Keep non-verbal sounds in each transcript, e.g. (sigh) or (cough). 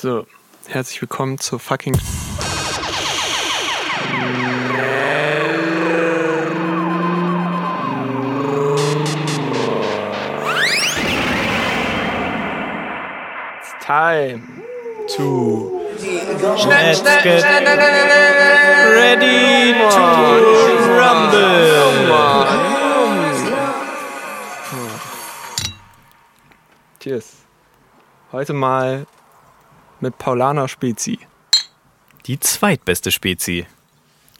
So, herzlich willkommen zur fucking. It's time to. Let's get ready to rumble. Cheers. Heute mal mit Paulaner Spezi. Die zweitbeste Spezi.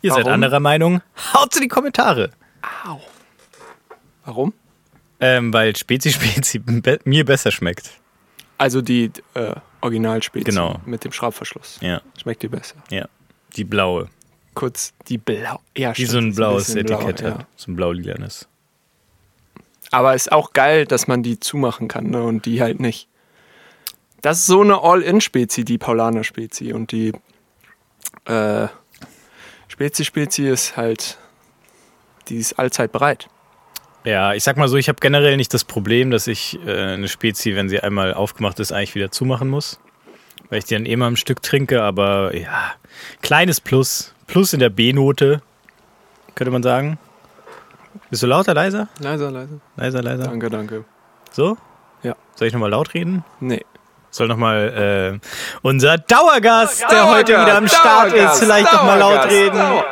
Ihr seid Warum? anderer Meinung? Haut's in die Kommentare. Warum? Ähm, weil Spezi (laughs) Spezi be mir besser schmeckt. Also die äh, Originalspezi Genau. mit dem Schraubverschluss. Ja, Schmeckt dir besser. ja. Die blaue. Kurz die blau. Ja, Die stimmt, so ein blaues blau, Etikett ja. hat. So ein blau-lilanes. Aber ist auch geil, dass man die zumachen kann ne? und die halt nicht. Das ist so eine All-In-Spezi, die Paulaner-Spezi. Und die äh, Spezi-Spezi ist halt, die ist allzeit bereit. Ja, ich sag mal so, ich habe generell nicht das Problem, dass ich äh, eine Spezi, wenn sie einmal aufgemacht ist, eigentlich wieder zumachen muss. Weil ich die dann eh mal im Stück trinke, aber ja, kleines Plus. Plus in der B-Note, könnte man sagen. Bist du lauter, leiser? Leiser, leiser. Leiser, leiser. Danke, danke. So? Ja. Soll ich nochmal laut reden? Nee. Soll nochmal äh, unser Dauergast, der Dauergast, heute wieder am Start Dauergast, ist, vielleicht nochmal laut reden. Dauer-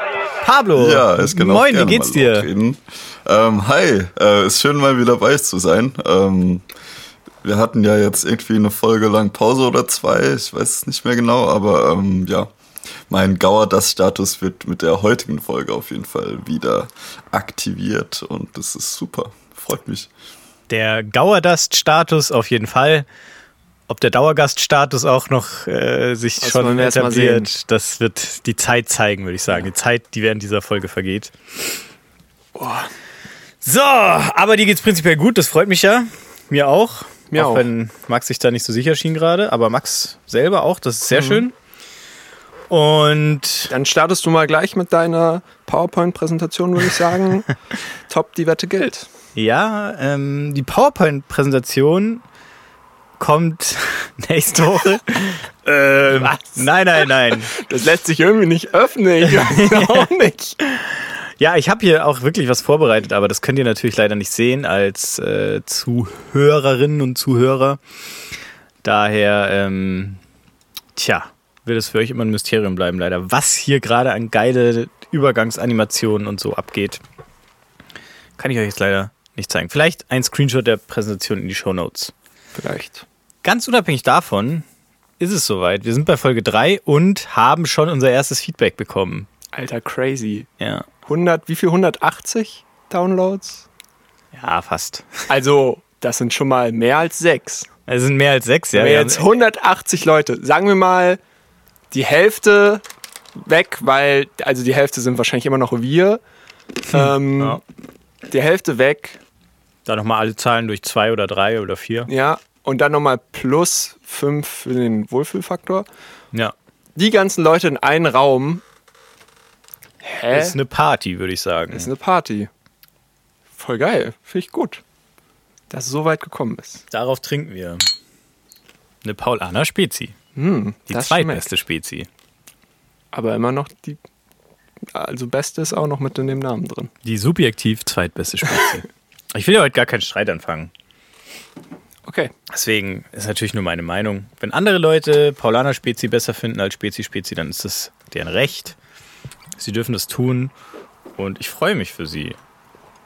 Pablo. Ja, es genau. Moin, wie geht's dir? Ähm, hi, äh, ist schön mal wieder bei euch zu sein. Ähm, wir hatten ja jetzt irgendwie eine Folge lang Pause oder zwei, ich weiß es nicht mehr genau, aber ähm, ja, mein Gauer-Das-Status wird mit der heutigen Folge auf jeden Fall wieder aktiviert und das ist super. Freut mich. Der Gauerdast-Status auf jeden Fall. Ob der Dauergast-Status auch noch äh, sich Das schon etabliert, das wird die Zeit zeigen, würde ich sagen. Die Zeit, die während dieser Folge vergeht. Boah. So, aber dir geht's prinzipiell gut, das freut mich ja. Mir auch. Mir auch auch. wenn Max sich da nicht so sicher schien gerade, aber Max selber auch, das ist Mhm. sehr schön. Und Dann startest du mal gleich mit deiner PowerPoint-Präsentation, würde ich sagen. (laughs) Top, die Wette gilt. ja, ähm, die PowerPoint-Präsentation kommt (laughs) nächste Woche. (laughs) ähm, Was? Nein, nein, nein. Das lässt sich irgendwie nicht öffnen. Ich weiß (laughs) auch nicht. Ja, ich habe hier auch wirklich was vorbereitet, aber das könnt ihr natürlich leider nicht sehen als äh, Zuhörerinnen und Zuhörer. Daher, ähm, tja, wird es für euch immer ein Mysterium bleiben, leider. Was hier gerade an geile Übergangsanimationen und so abgeht, kann ich euch jetzt leider nicht zeigen. Vielleicht ein Screenshot der Präsentation in die Show Notes. Vielleicht. Ganz unabhängig davon ist es soweit. Wir sind bei Folge 3 und haben schon unser erstes Feedback bekommen. Alter, crazy. Ja, 100, wie viel? 180 Downloads? ja fast. Also, das sind schon mal mehr als sechs. Es sind mehr als sechs, ja. Wir jetzt haben- 180 Leute, sagen wir mal die Hälfte weg, weil, also die Hälfte sind wahrscheinlich immer noch wir. Ähm, ja. Die Hälfte weg, Da nochmal alle Zahlen durch zwei oder drei oder vier. ja. Und dann nochmal plus fünf für den Wohlfühlfaktor. Ja. Die ganzen Leute in einen Raum. Hä? Ist eine Party, würde ich sagen. ist eine Party. Voll geil. Finde ich gut. Dass es so weit gekommen ist. Darauf trinken wir. Eine Paulaner Spezi. Hm, Die zweitbeste schmeckt. Spezi. Aber immer noch die. Also Beste ist auch noch mit in dem Namen drin. Die subjektiv zweitbeste Spezi. (laughs) ich will ja heute gar keinen Streit anfangen. Okay. Deswegen ist natürlich nur meine Meinung. Wenn andere Leute Paulaner Spezi besser finden als Spezi Spezi, dann ist das deren Recht. Sie dürfen das tun. Und ich freue mich für sie.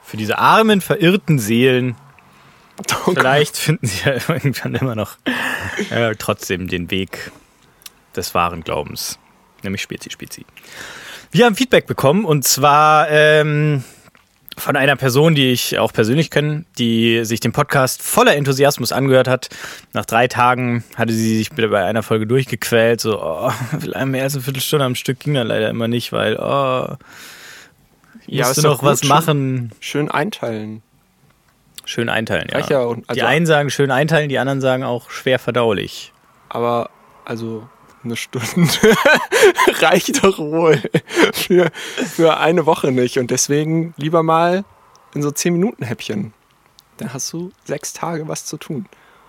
Für diese armen, verirrten Seelen. (laughs) Oh Vielleicht finden sie ja (laughs) irgendwann immer noch äh, trotzdem den Weg des wahren Glaubens. Nämlich Spezi Spezi. Wir haben Feedback bekommen und zwar ähm, von einer Person, die ich auch persönlich kenne, die sich den Podcast voller Enthusiasmus angehört hat. Nach drei Tagen hatte sie sich bei einer Folge durchgequält. So, oh, (laughs) mehr als eine Viertelstunde am Stück ging dann leider immer nicht, weil, oh, Ja, ist doch noch gut, was schön- machen. Schön einteilen. Schön einteilen, ja. Ja und- die also- einen sagen schön einteilen, die anderen sagen auch schwer verdaulich. Aber also eine Stunde (laughs) reicht doch wohl für, für eine Woche nicht. Und deswegen lieber mal in so 10 Minuten Häppchen. Dann hast du sechs Tage was zu tun.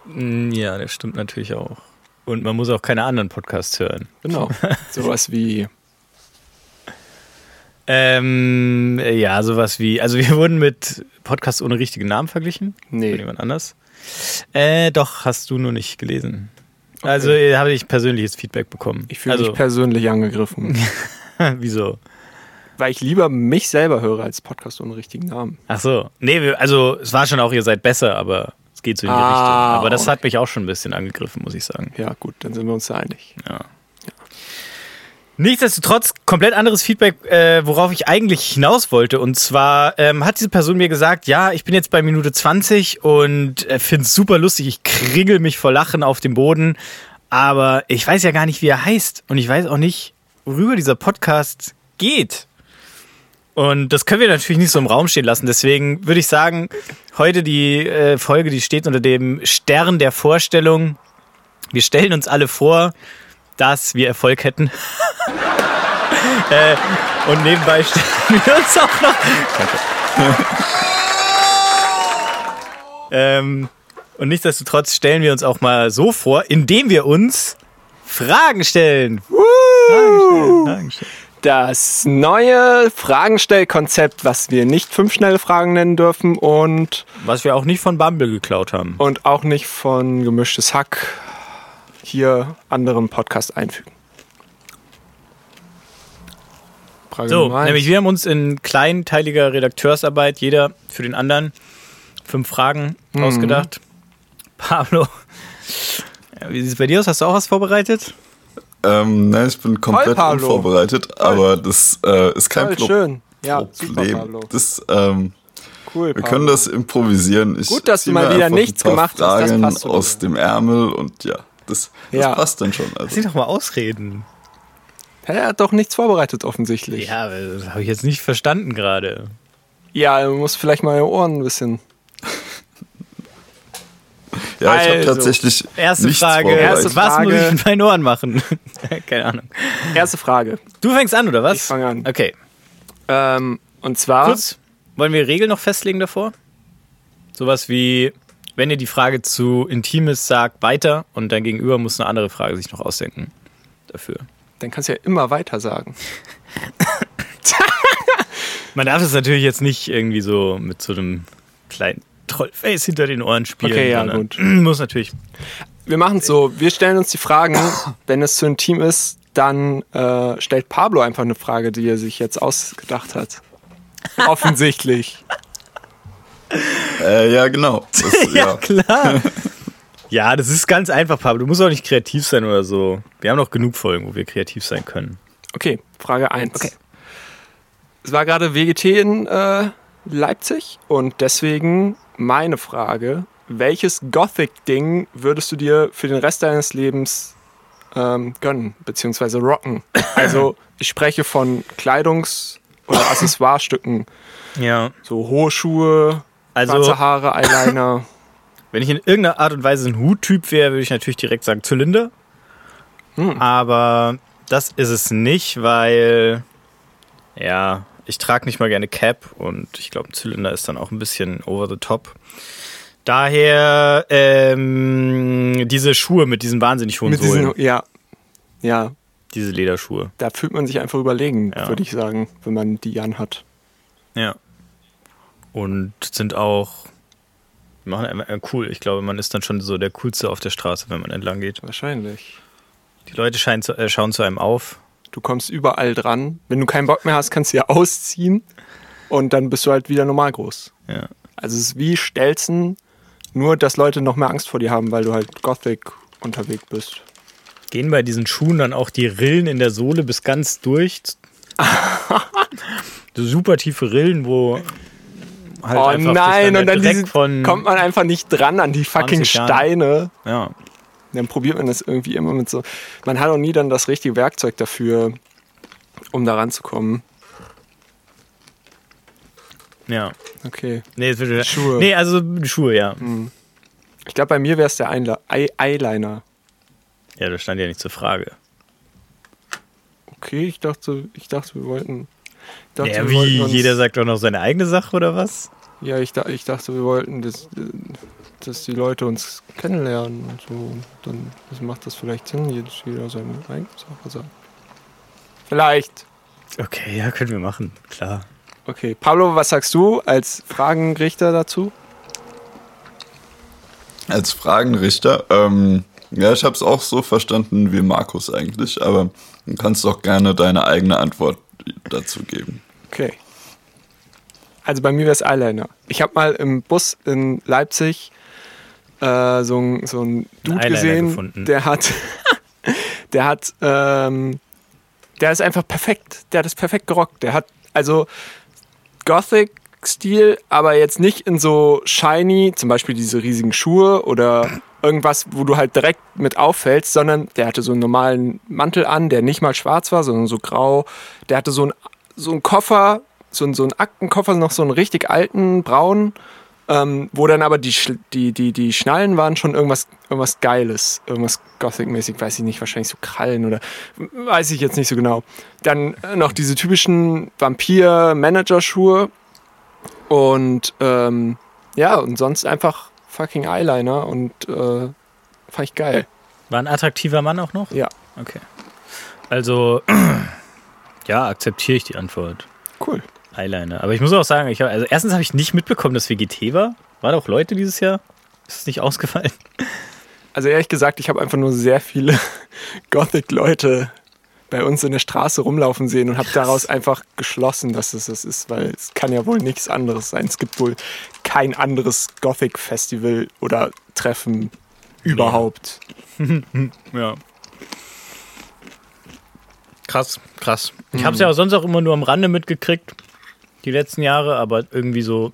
Mm, Ja, das stimmt natürlich auch. Und man muss auch keine anderen Podcasts hören. Genau. (laughs) Sowas wie. Ähm, ja, sowas wie, also wir wurden mit Podcasts ohne richtigen Namen verglichen. Nee. Mit jemand anders. Äh, doch, hast du nur nicht gelesen. Also äh, habe ich persönliches Feedback bekommen. Ich fühle also, mich persönlich angegriffen. (laughs) Wieso? weil ich lieber mich selber höre als Podcast ohne richtigen Namen. Ach so. Nee, also es war schon auch, ihr seid besser, aber es geht so in die Ah, Richtung. Aber das okay. hat mich auch schon ein bisschen angegriffen, muss ich sagen. Ja, gut, dann sind wir uns da einig. Ja. Nichtsdestotrotz komplett anderes Feedback, äh, worauf ich eigentlich hinaus wollte. Und zwar ähm, hat diese Person mir gesagt, ja, ich bin jetzt bei Minute 20 und äh, finde es super lustig. Ich kringel mich vor Lachen auf dem Boden. Aber ich weiß ja gar nicht, wie er heißt. Und ich weiß auch nicht, worüber dieser Podcast geht. Und das können wir natürlich nicht so im Raum stehen lassen. Deswegen würde ich sagen, heute die äh, Folge, die steht unter dem Stern der Vorstellung. Wir stellen uns alle vor, dass wir Erfolg hätten. (laughs) äh, und nebenbei stellen wir uns auch noch. (laughs) ähm, und nichtsdestotrotz stellen wir uns auch mal so vor, indem wir uns Fragen stellen. Fragen stellen. Fragen stellen. Das neue Fragenstellkonzept, was wir nicht fünf schnelle Fragen nennen dürfen und, Was wir auch nicht von Bumble geklaut haben. und auch nicht von Gemischtes Hack hier anderem Podcast einfügen. Frage So, nämlich wir haben uns in kleinteiliger Redakteursarbeit, jeder für den anderen, fünf Fragen ausgedacht. Pablo, wie sieht es bei dir aus? Hast du auch was vorbereitet? Ähm, nein, ich bin komplett Pablo. unvorbereitet, aber das äh, ist kein Voll Pro schön. Ja, super, Problem. Pablo. das, ähm, Cool, wir Pablo. können das improvisieren. Ich Gut, dass du mal wieder nichts gemacht hast, das Fragen passt aus dem Ärmel und ja, das, das Ja. passt dann schon. Lass Also. dich doch mal ausreden. Er hat doch nichts vorbereitet, offensichtlich. Ja, das habe ich jetzt nicht verstanden gerade. Ja, du musst vielleicht mal deine Ohren ein bisschen. (laughs) Ja, ich habe Also, tatsächlich Erste nichts Frage. Erste Was muss Frage. ich mit meinen Ohren machen? (laughs) Keine Ahnung. Erste Frage. Du fängst an, oder was? Ich fang an. Okay. Ähm, und zwar. Kurz, wollen wir Regeln noch festlegen davor? Sowas wie, wenn ihr die Frage zu intim ist, sagt weiter und dein Gegenüber muss eine andere Frage sich noch ausdenken. Dafür. Dann kannst du ja immer weiter sagen. (laughs) Man darf es natürlich jetzt nicht irgendwie so mit so einem kleinen Trollface hinter den Ohren spielen. Okay, ja, gut. (clears throat) Muss natürlich. Wir machen es so: Wir stellen uns die Fragen. (coughs) Wenn es zu intim ist, dann äh, stellt Pablo einfach eine Frage, die er sich jetzt ausgedacht hat. (laughs) Offensichtlich. Äh, ja, genau. Das, (laughs) ja. klar. (laughs) ja, das ist ganz einfach, Pablo. Du musst auch nicht kreativ sein oder so. Wir haben noch genug Folgen, wo wir kreativ sein können. Okay, Frage 1. Es war gerade WGT in äh, Leipzig und deswegen meine Frage: Welches Gothic-Ding würdest du dir für den Rest deines Lebens ähm, gönnen, beziehungsweise rocken? (coughs) Also, ich spreche von Kleidungs- oder (coughs) Accessoirestücken, Ja. so hohe Schuhe, Also, schwarze Haare, Eyeliner. (laughs) wenn ich in irgendeiner Art und Weise ein Huttyp wäre, würde ich natürlich direkt sagen Zylinder. Hm. Aber das ist es nicht, weil ja, ich trage nicht mal gerne Cap und ich glaube, ein Zylinder ist dann auch ein bisschen over the top. Daher ähm, diese Schuhe mit diesen wahnsinnig hohen Mit Sohlen, diesen, ja, ja, diese Lederschuhe. da fühlt man sich einfach überlegen, Ja. würde ich sagen, wenn man die anhat. Ja. Und sind auch die machen einfach äh, cool. Ich glaube, man ist dann schon so der coolste auf der Straße, wenn man entlang geht. Wahrscheinlich. Die Leute scheinen zu, äh, schauen zu einem auf. Du kommst überall dran. Wenn du keinen Bock mehr hast, kannst du ja (laughs) ausziehen und dann bist du halt wieder normal groß. Ja. Also es ist wie Stelzen, nur dass Leute noch mehr Angst vor dir haben, weil du halt Gothic unterwegs bist. Gehen bei diesen Schuhen dann auch die Rillen in der Sohle bis ganz durch? (laughs) so super tiefe Rillen, wo halt oh einfach nein, und dann diese, kommt man einfach nicht dran an die fucking 20 Jahren. Steine. ja. Dann probiert man das irgendwie immer mit so. Man hat auch nie dann das richtige Werkzeug dafür, um da ranzukommen. Ja. Okay. Nee, es wird, Schuhe. Nee, also Schuhe, ja. Ich glaube, bei mir wäre es der Einla- Ey- Eyeliner. Ja, das stand ja nicht zur Frage. Okay, ich dachte, ich dachte, wir wollten. Dachte, Ja, wir wie wollten jeder sagt doch noch seine eigene Sache oder was? Ja, ich, da, ich dachte, wir wollten das, äh, dass die Leute uns kennenlernen und so. Dann macht das vielleicht Sinn, jetzt jeder seine eigene Sache sagt. Vielleicht. Okay, ja, können wir machen, klar. Okay, Pablo, was sagst du als Fragenrichter dazu? Als Fragenrichter, ähm, ja, ich habe es auch so verstanden wie Markus eigentlich, aber du kannst doch gerne deine eigene Antwort dazu geben. Okay. Also bei mir wäre es Eyeliner. Ich habe mal im Bus in Leipzig äh, so, ein, so einen Dude Eyeliner gesehen, gefunden. der hat, (laughs) der hat, ähm, der ist einfach perfekt. Der hat es perfekt gerockt. Der hat also Gothic-Stil, aber jetzt nicht in so shiny, zum Beispiel diese riesigen Schuhe oder irgendwas, wo du halt direkt mit auffällst, sondern der hatte so einen normalen Mantel an, der nicht mal schwarz war, sondern so grau. Der hatte so einen, so einen Koffer, so so einen Aktenkoffer, noch so einen richtig alten, braunen, ähm, wo dann aber die, die, die, die Schnallen waren schon irgendwas, irgendwas Geiles, irgendwas Gothic-mäßig, weiß ich nicht, wahrscheinlich so Krallen oder weiß ich jetzt nicht so genau. Dann äh, noch diese typischen Vampir-Manager-Schuhe und ähm, ja, und sonst einfach fucking Eyeliner und äh, fand ich geil. War ein attraktiver Mann auch noch? Ja, Okay. Also, (clears throat) ja, akzeptiere ich die Antwort. cool. Eyeliner. Aber ich muss auch sagen, ich hab, also erstens habe ich nicht mitbekommen, dass WGT war. Waren auch Leute dieses Jahr? Ist es nicht ausgefallen? Also ehrlich gesagt, ich habe einfach nur sehr viele (laughs) Gothic-Leute bei uns in der Straße rumlaufen sehen und habe daraus einfach geschlossen, dass es das ist, weil es kann ja wohl nichts anderes sein. Es gibt wohl kein anderes Gothic-Festival oder Treffen überhaupt. (laughs) Ja. Krass, krass. Ich habe es ja auch sonst auch immer nur am Rande mitgekriegt, die letzten Jahre, aber irgendwie so.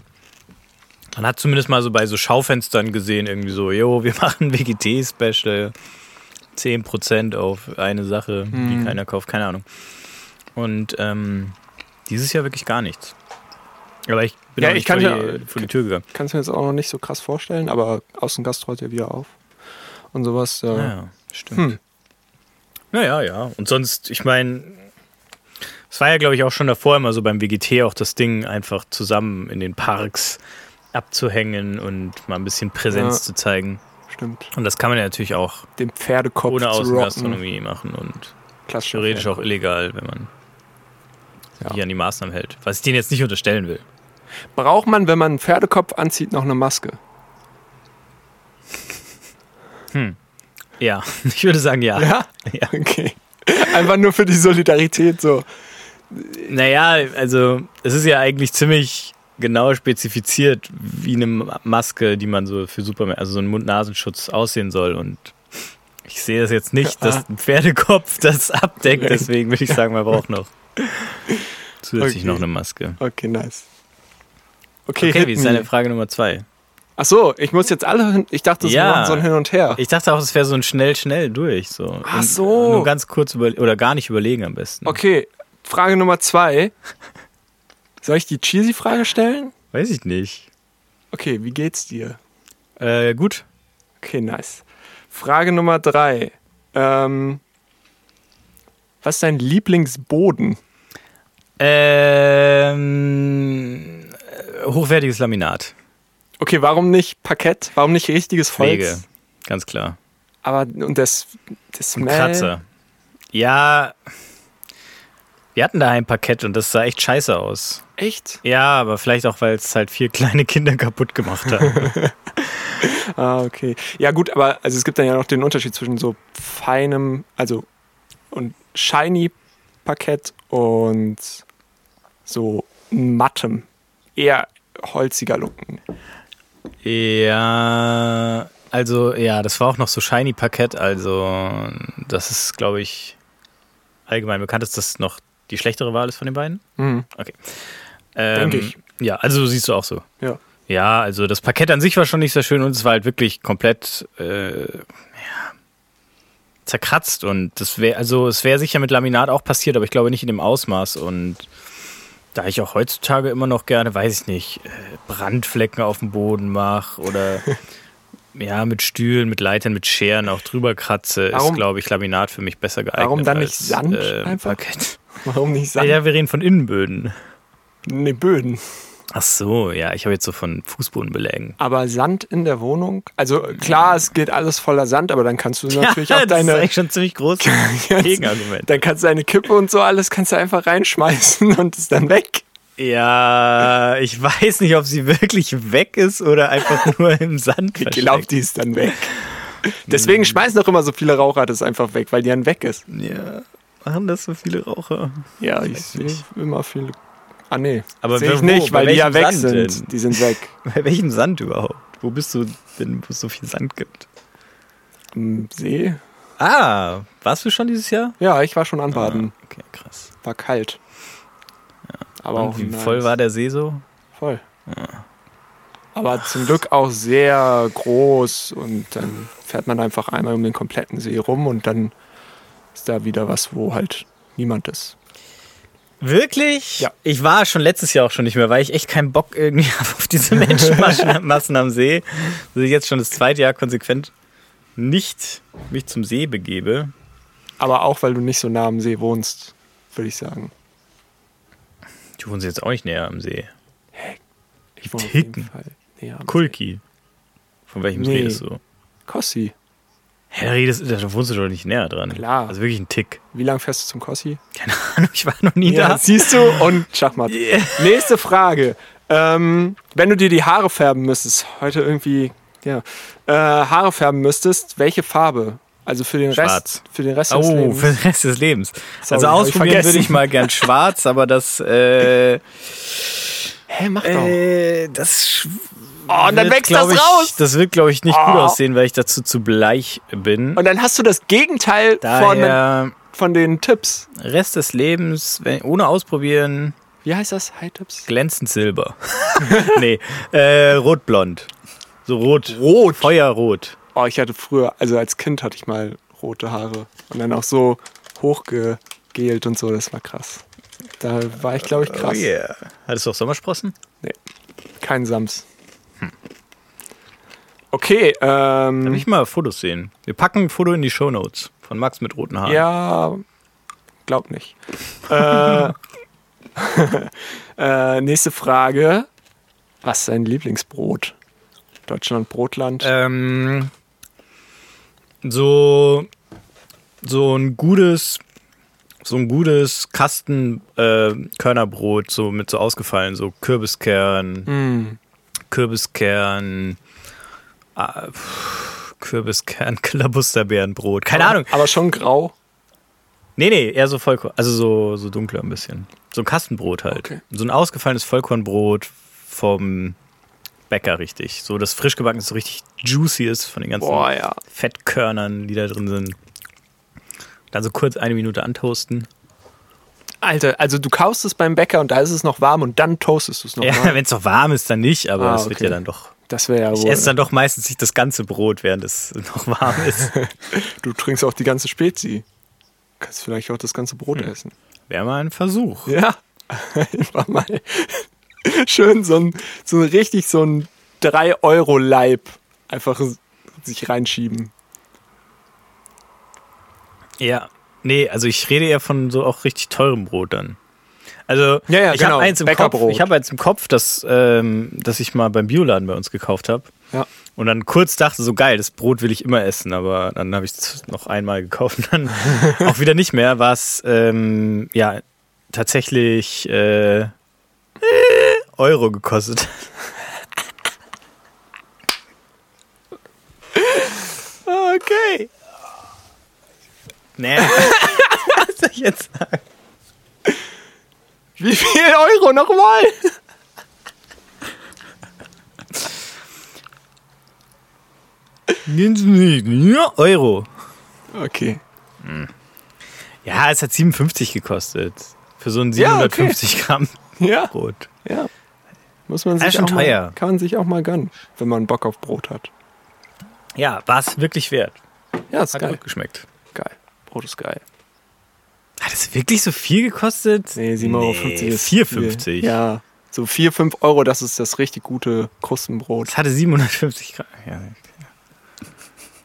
Man hat zumindest mal so bei so Schaufenstern gesehen, irgendwie so, jo, wir (laughs) machen WGT-Special. 10% auf eine Sache, die keiner kauft, keine Ahnung. Und ähm, dieses Jahr wirklich gar nichts. Aber ich bin Ja, auch ich kann vor, ja- die, vor die Tür gegangen. Kann es mir jetzt auch noch nicht so krass vorstellen, aber Außengast rollt ja wieder auf. Und sowas. Ja. Ja, stimmt. Hm. Naja, ja. Und sonst, ich meine, es war ja, glaube ich, auch schon davor immer so beim WGT auch das Ding, einfach zusammen in den Parks abzuhängen und mal ein bisschen Präsenz Ja. zu zeigen. Stimmt. Und das kann man ja natürlich auch Den Pferdekopf ohne. Außengastronomie machen und Klassischer theoretisch auch Pferdekopf. illegal, wenn man Ja. sich an die Maßnahmen hält. Was ich denen jetzt nicht unterstellen will. Braucht man, wenn man einen Pferdekopf anzieht, noch eine Maske? Ja, (laughs) ich würde sagen ja. Ja? Ja. Okay. Einfach nur für die Solidarität so. Naja, also es ist ja eigentlich ziemlich genau spezifiziert, wie eine Maske, die man so für Supermärkte, also so ein Mund-Nasenschutz aussehen soll. Und ich sehe es jetzt nicht, dass ein Pferdekopf das abdeckt. Deswegen würde ich sagen, man braucht noch (laughs) zusätzlich Okay. noch eine Maske. Okay, nice. Okay, Okay, wie ist deine Frage Nummer zwei? Ach so, ich muss jetzt alle hin. Ich dachte, das Ja. war so ein Hin und Her. Ich dachte auch, es wäre so ein schnell, schnell durch. So. Ach Und so. Nur ganz kurz über oder gar nicht überlegen am besten. Okay, Frage Nummer zwei. Soll ich die cheesy Frage stellen? Weiß ich nicht. Okay, wie geht's dir? Äh, gut. Okay, nice. Frage Nummer drei. Ähm, was ist dein Lieblingsboden? Ähm, äh, hochwertiges Laminat. Okay, warum nicht Parkett? Warum nicht richtiges Holz? Pflege. Ganz klar. Aber und das, das Smell. Kratzer. Ja. Wir hatten da ein Parkett und das sah echt scheiße aus. Echt? Ja, aber vielleicht auch, weil es halt vier (laughs) kleine Kinder kaputt gemacht haben. (laughs) Ah, okay. Ja, gut, aber also es gibt dann ja noch den Unterschied zwischen so feinem, also und shiny Parkett und so mattem, eher holziger Look. ja, also ja, das war auch noch so shiny Parkett. Also das ist, glaube ich, allgemein bekannt, dass das noch die schlechtere Wahl ist von den beiden. Mhm. Okay. Ähm, Denk ich. Ja, also siehst du auch so. Ja. Ja, also das Parkett an sich war schon nicht sehr schön und es war halt wirklich komplett äh, ja, zerkratzt und das wäre also es wäre sicher mit Laminat auch passiert, aber ich glaube nicht in dem Ausmaß und da ich auch heutzutage immer noch gerne, weiß ich nicht, äh, Brandflecken auf dem Boden mache oder (laughs) ja mit Stühlen, mit Leitern, mit Scheren auch drüber kratze, Warum- ist glaube ich Laminat für mich besser geeignet. Warum dann nicht Sand äh, einfach? Parkett. Warum nicht Sand? Ja, wir reden von Innenböden. Nee, Böden. Ach so, ja, ich habe jetzt so von Fußbodenbelägen. Aber Sand in der Wohnung? Also klar, es geht alles voller Sand, aber dann kannst du (laughs) natürlich auch das ist deine. eigentlich schon ziemlich groß (laughs) Gegenargument. Dann kannst du deine Kippe und so alles kannst du einfach reinschmeißen (laughs) und ist dann weg. Ja, ich weiß nicht, ob sie wirklich weg ist oder einfach nur im Sand Ich glaube, die ist dann weg. Deswegen schmeißen doch immer so viele Raucher das einfach weg, weil die dann weg ist. Ja, machen das so viele Raucher? Ja, ich sehe immer viele. Ah, nee. Aber sehe ich nicht, weil die ja weg Sand sind. denn? Die sind weg. (laughs) Bei welchem Sand überhaupt? Wo bist du denn, wo es so viel Sand gibt? Am See? Ah, warst du schon dieses Jahr? Ja, ich war schon anbaden. Okay, krass. War kalt. Aber Und auch wie nice. voll war der See so? Voll. Aber zum Glück auch sehr groß und dann fährt man einfach einmal um den kompletten See rum und dann ist da wieder was, wo halt niemand ist. Wirklich? Ja. Ich war schon letztes Jahr auch schon nicht mehr, weil ich echt keinen Bock irgendwie habe (laughs) auf diese Menschenmassen am See, dass ich jetzt schon das zweite Jahr konsequent nicht mich zum See begebe. Aber auch, weil du nicht so nah am See wohnst, würde ich sagen. Du wohnst jetzt auch nicht näher am See. Ich wohne auf Ticken. jeden Fall näher am Kulki. Von welchem See Nee. redest du? Kossi. Hä, da, redest, da wohnst du doch nicht näher dran. Klar. Also wirklich ein Tick. Wie lange fährst du zum Kossi? Keine Ahnung, ich war noch nie da. siehst du? Und Schachmatt. Nächste Frage. Ähm, wenn du dir die Haare färben müsstest, heute irgendwie, ja, äh, Haare färben müsstest, welche Farbe? Also für den Schwarz. Rest, für den Rest des Oh, Lebens. für den Rest des Lebens. Sorry, also hab ich ausprobieren würde ich mal gern (laughs) schwarz, aber das, äh, Hä, mach doch. äh, das oh, und dann wird, wächst das ich, raus. Das wird, glaube ich, nicht gut Oh. aussehen, weil ich dazu zu bleich bin. Und dann hast du das Gegenteil von, Daher von den Tipps. Rest des Lebens, wenn, ohne ausprobieren, Wie heißt das? High-Tipps? glänzend silber. (laughs) nee, äh, rotblond. So rot. Rot. Feuerrot. Oh, ich hatte früher, also als Kind hatte ich mal rote Haare. Und dann auch so hochgegelt und so, das war krass. Da war ich, glaube ich, krass. Oh yeah. Hattest du auch Sommersprossen? Nee, kein Sams. Okay, Kann ähm, ich mal Fotos sehen? Wir packen ein Foto in die Shownotes von Max mit roten Haaren. ja, glaub nicht. äh, (laughs) äh, nächste Frage. Was ist dein Lieblingsbrot? Deutschland, Brotland. Ähm, so, so ein gutes, so ein gutes Kasten äh, Körnerbrot, so mit so ausgefallen, so Kürbiskern, Hm. Kürbiskern, pff, Kürbiskern, (laughs) Klabusterbeerenbrot. Keine Ahnung. Aber schon grau. Nee, nee, eher so Vollkorn, also so, so dunkler ein bisschen. So ein Kastenbrot halt. Okay. So ein ausgefallenes Vollkornbrot vom Bäcker richtig. So das frisch gebacken so richtig juicy ist von den ganzen Boah, ja. Fettkörnern, die da drin sind. Dann so kurz eine Minute antoasten. Alter, also du kaufst es beim Bäcker und da ist es noch warm und dann toastest du es noch Ja, (laughs) wenn es noch warm ist, dann nicht, aber Ah, es wird okay. ja dann doch. Das wäre ja Ich wohl. esse dann doch meistens nicht das ganze Brot, während es (laughs) noch warm ist. (laughs) Du trinkst auch die ganze Spezi. Kannst vielleicht auch das ganze Brot Hm. essen. Wäre mal ein Versuch. Ja. Einfach mal schön so ein, so richtig so ein 3-Euro-Leib einfach sich reinschieben. Ja. Nee, also ich rede eher von so auch richtig teurem Brot dann. Also Ja, ja, ich genau. habe eins im Kopf, ich habe eins im Kopf, das, ähm, das ich mal beim Bioladen bei uns gekauft habe. Ja. Und dann kurz dachte, so geil, das Brot will ich immer essen, aber dann habe ich es noch einmal gekauft und dann (laughs) auch wieder nicht mehr, war es ähm, ja tatsächlich äh, Euro gekostet. (laughs) Okay. Nee. (laughs) Was soll ich jetzt sagen? Wie viel Euro nochmal? Ja, Euro. Okay. Ja, es hat 57 gekostet. Für so ein Ja, okay. 750 Gramm Ja. (laughs) Brot. Ja. Muss man sich ist schon auch teuer. Mal, kann man sich auch mal gönnen, wenn man Bock auf Brot hat. Ja, war es wirklich wert. Ja, ist Hat geil. gut geschmeckt. Brot ist geil. Hat es wirklich so viel gekostet? Nee, 7,50 Euro Nee, ist 4,50. viel. Ja. So 4, 5 Euro, das ist das richtig gute Krustenbrot. Es hatte 750 Gramm. Ja.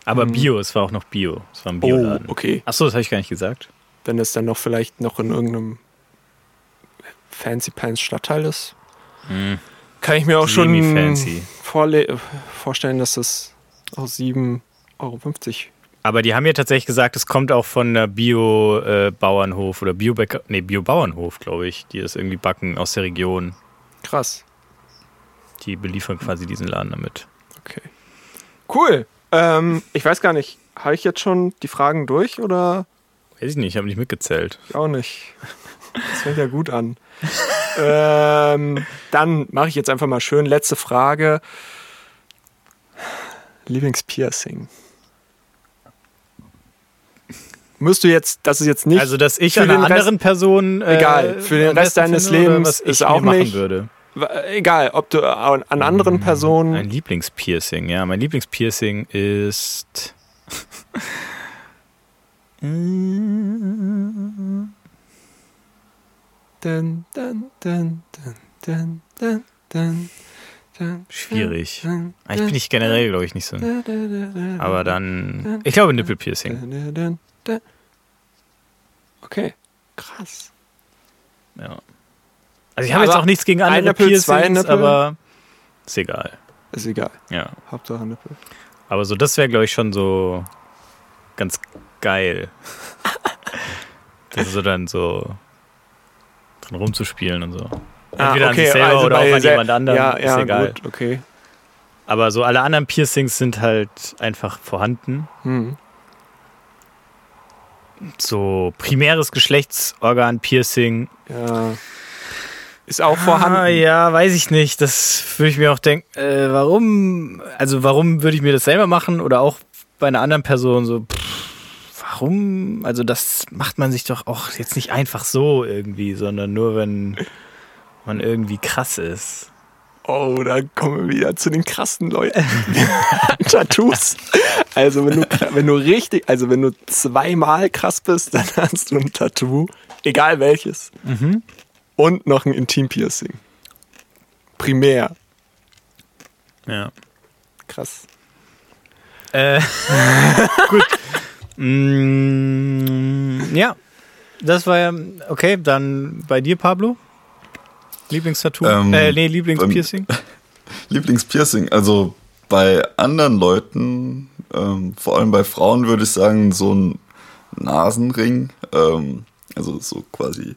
Aber Bio, es war auch noch Bio. Es war ein Mhm. Oh, okay. Achso, das habe ich gar nicht gesagt. Wenn es dann noch vielleicht noch in irgendeinem Fancy Pants Stadtteil ist. Kann ich mir auch schon vorstellen, dass das aus 7,50 Euro. Aber die haben ja tatsächlich gesagt, es kommt auch von der Bio-Bauernhof oder Bio-Bäcker, nee, Bio-Bauernhof, glaube ich, die das irgendwie backen aus der Region. Krass. Die beliefern quasi diesen Laden damit. Okay. Cool. Ähm, ich weiß gar nicht, habe ich jetzt schon die Fragen durch oder Weiß ich nicht, ich habe nicht mitgezählt. Ich auch nicht. Das fängt ja gut an. (laughs) ähm, dann mache ich jetzt einfach mal schön. Letzte Frage. Lieblingspiercing. Musst du jetzt, das ist jetzt nicht. Also, dass ich für einer den Rest- anderen Person. Äh, Egal, für den Rest deines finde Lebens ist auch machen nicht- würde. egal, ob du an an anderen Personen. Ein Lieblingspiercing, ja. Mein Lieblingspiercing ist. Dun, dun, dun, dun, dun, dun, Schwierig. Eigentlich bin ich generell, glaube ich, nicht so. Aber dann. Ich glaube, Nippelpiercing. Dun. Okay, krass. Ja. Also, ich habe jetzt auch nichts gegen andere Nippel, Piercings, Nippel? aber. Ist egal. Ist egal. Ja. Hauptsache Nippel. Aber so, das wäre, glaube ich, schon so ganz geil. das ist so dann so drin rumzuspielen und so. Entweder an sich selber oder auch an Ah, jemand anderen. Ja, ist ja, egal. gut, okay. Aber so alle anderen Piercings sind halt einfach vorhanden. Hm. So primäres Geschlechtsorgan-Piercing. Ja. Ist auch vorhanden. Ah, ja, weiß ich nicht. Das würde ich mir auch denken, äh, warum, also warum würde ich mir das selber machen oder auch bei einer anderen Person so, pff, warum? Also das macht man sich doch auch jetzt nicht einfach so irgendwie, sondern nur wenn man irgendwie krass ist. Oh, da kommen wir wieder zu den krassen Leuten. (laughs) Tattoos. Also wenn du, wenn du richtig, also wenn du zweimal krass bist, dann hast du ein Tattoo, egal welches. Und noch ein Intimpiercing. Primär. Ja. Krass. Äh, (laughs) gut. Mm, ja, das war ja, okay, dann bei dir, Pablo? Lieblingstattoo? Ähm, äh, nee, Lieblingspiercing? (laughs) Lieblingspiercing. Also bei anderen Leuten, ähm, vor allem bei Frauen, würde ich sagen, so ein Nasenring. Ähm, also so quasi,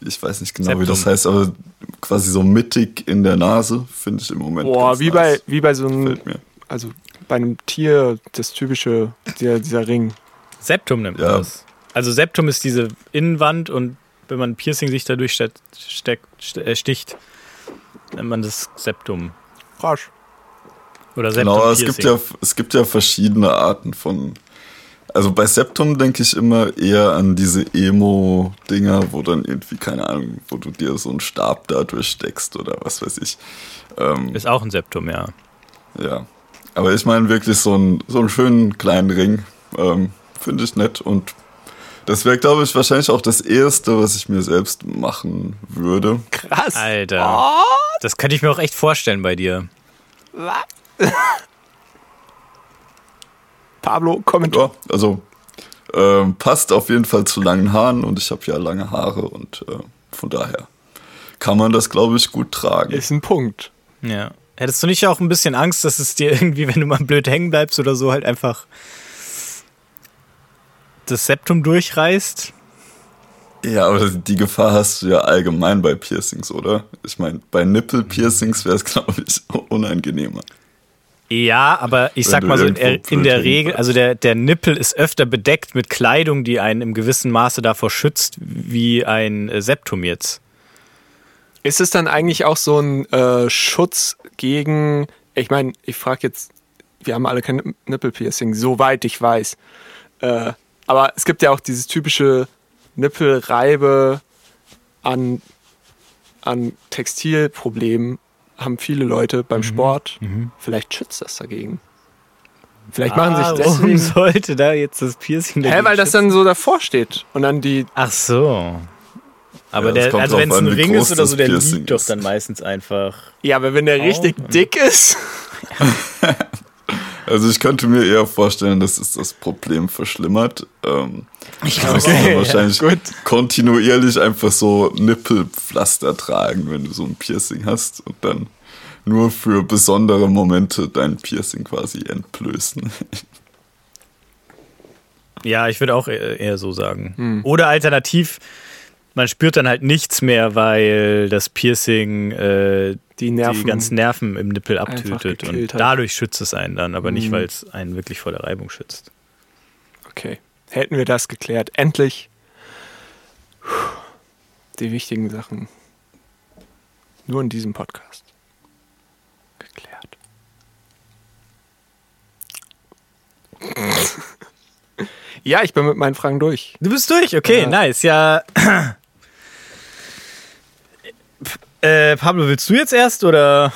ich weiß nicht genau, wie das Septum. heißt, aber quasi so mittig in der Nase, finde ich im Moment. Boah, ganz wie nice. bei, wie bei so einem, also bei einem Tier, das typische, dieser, dieser Ring. Septum nennt man Ja. das. Also Septum ist diese Innenwand und wenn man ein Piercing sich dadurch steck, steck, st- äh, sticht, nennt man das Septum. Rasch. Oder Septum Genau, es gibt, ja, es gibt ja verschiedene Arten von. Also bei Septum denke ich immer eher an diese Emo-Dinger, wo dann irgendwie, keine Ahnung, wo du dir so einen Stab da durchsteckst oder was weiß ich. Ähm, Ist auch ein Septum, ja. ja. Aber ich meine wirklich so einen, so einen schönen kleinen Ring. Ähm, Finde ich nett und das wäre, glaube ich, wahrscheinlich auch das Erste, was ich mir selbst machen würde. Krass. Alter. Das könnte ich mir auch echt vorstellen bei dir. (laughs) Pablo, Kommentar. Ja, also ähm, passt auf jeden Fall zu langen Haaren und ich habe ja lange Haare und äh, von daher kann man das, glaube ich, gut tragen. Ist ein Punkt. Ja. Hättest du nicht auch ein bisschen Angst, dass es dir (laughs) irgendwie, wenn du mal blöd hängen bleibst oder so, halt einfach das Septum durchreißt? Ja, aber die Gefahr hast du ja allgemein bei Piercings, oder? Ich meine, bei Nippel-Piercings wäre es, glaube ich, unangenehmer. Ja, aber ich Wenn sag mal so, in, in der Regel, also der, der Nippel ist öfter bedeckt mit Kleidung, die einen im gewissen Maße davor schützt, wie ein äh, Septum jetzt. Ist es dann eigentlich auch so ein äh, Schutz gegen, ich meine, ich frage jetzt, wir haben alle kein Nippelpiercing, soweit ich weiß. Äh, aber es gibt ja auch dieses typische Nippelreibe an, an Textilproblemen, haben viele Leute beim Sport. Vielleicht schützt das dagegen. Vielleicht machen sich Warum deswegen. sollte da jetzt das Piercing Hä, weil das schützen? dann so davor steht. Und dann die. Ach so. Aber Ja, das der, also wenn es ein Ring ist oder das so, der Piercing liegt doch dann meistens einfach. Ja, aber wenn der richtig dick ist. (laughs) Also ich könnte mir eher vorstellen, dass es das Problem verschlimmert. Ähm, Ich musst dann wahrscheinlich (laughs) kontinuierlich einfach so Nippelpflaster tragen, wenn du so ein Piercing hast und dann nur für besondere Momente dein Piercing quasi entblößen. Ja, ich würde auch eher eher so sagen. Oder alternativ, man spürt dann halt nichts mehr, weil das Piercing äh, Die Nerven. die ganzen Nerven im Nippel abtötet. Und hat. dadurch schützt es einen dann, aber nicht, Mhm. weil es einen wirklich vor der Reibung schützt. Okay. Hätten wir das geklärt. Endlich. Die wichtigen Sachen. Nur in diesem Podcast. Geklärt. (laughs) Ja, ich bin mit meinen Fragen durch. Du bist durch, okay, Ja. nice. Ja. (clears throat) äh, Pablo, willst du jetzt erst oder?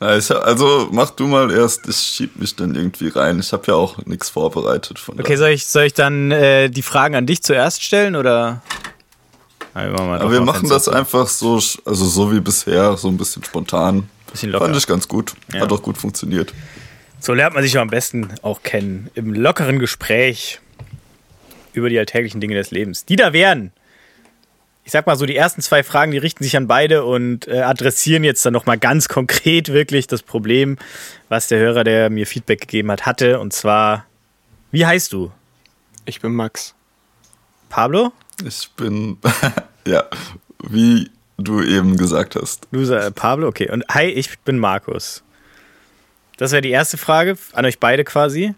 Also mach du mal erst, ich schieb mich dann irgendwie rein. Ich habe ja auch nichts vorbereitet von Okay, soll ich, soll ich dann äh, die Fragen an dich zuerst stellen oder? Ja, wir machen, mal Aber wir machen das zu. einfach so, also so wie bisher, so ein bisschen spontan. Bisschen locker. Fand ich ganz gut. Ja. Hat auch gut funktioniert. So lernt man sich ja am besten auch kennen. Im lockeren Gespräch über die alltäglichen Dinge des Lebens. Die da wären. Ich sag mal so, die ersten zwei Fragen, die richten sich an beide und äh, adressieren jetzt dann nochmal ganz konkret wirklich das Problem, was der Hörer, der mir Feedback gegeben hat, hatte. Und zwar, wie heißt du? Ich bin Max. Pablo? Ich bin, (laughs) ja, wie du eben gesagt hast. Du sagst Pablo, okay. Und hi, ich bin Markus. Das wäre die erste Frage an euch beide quasi.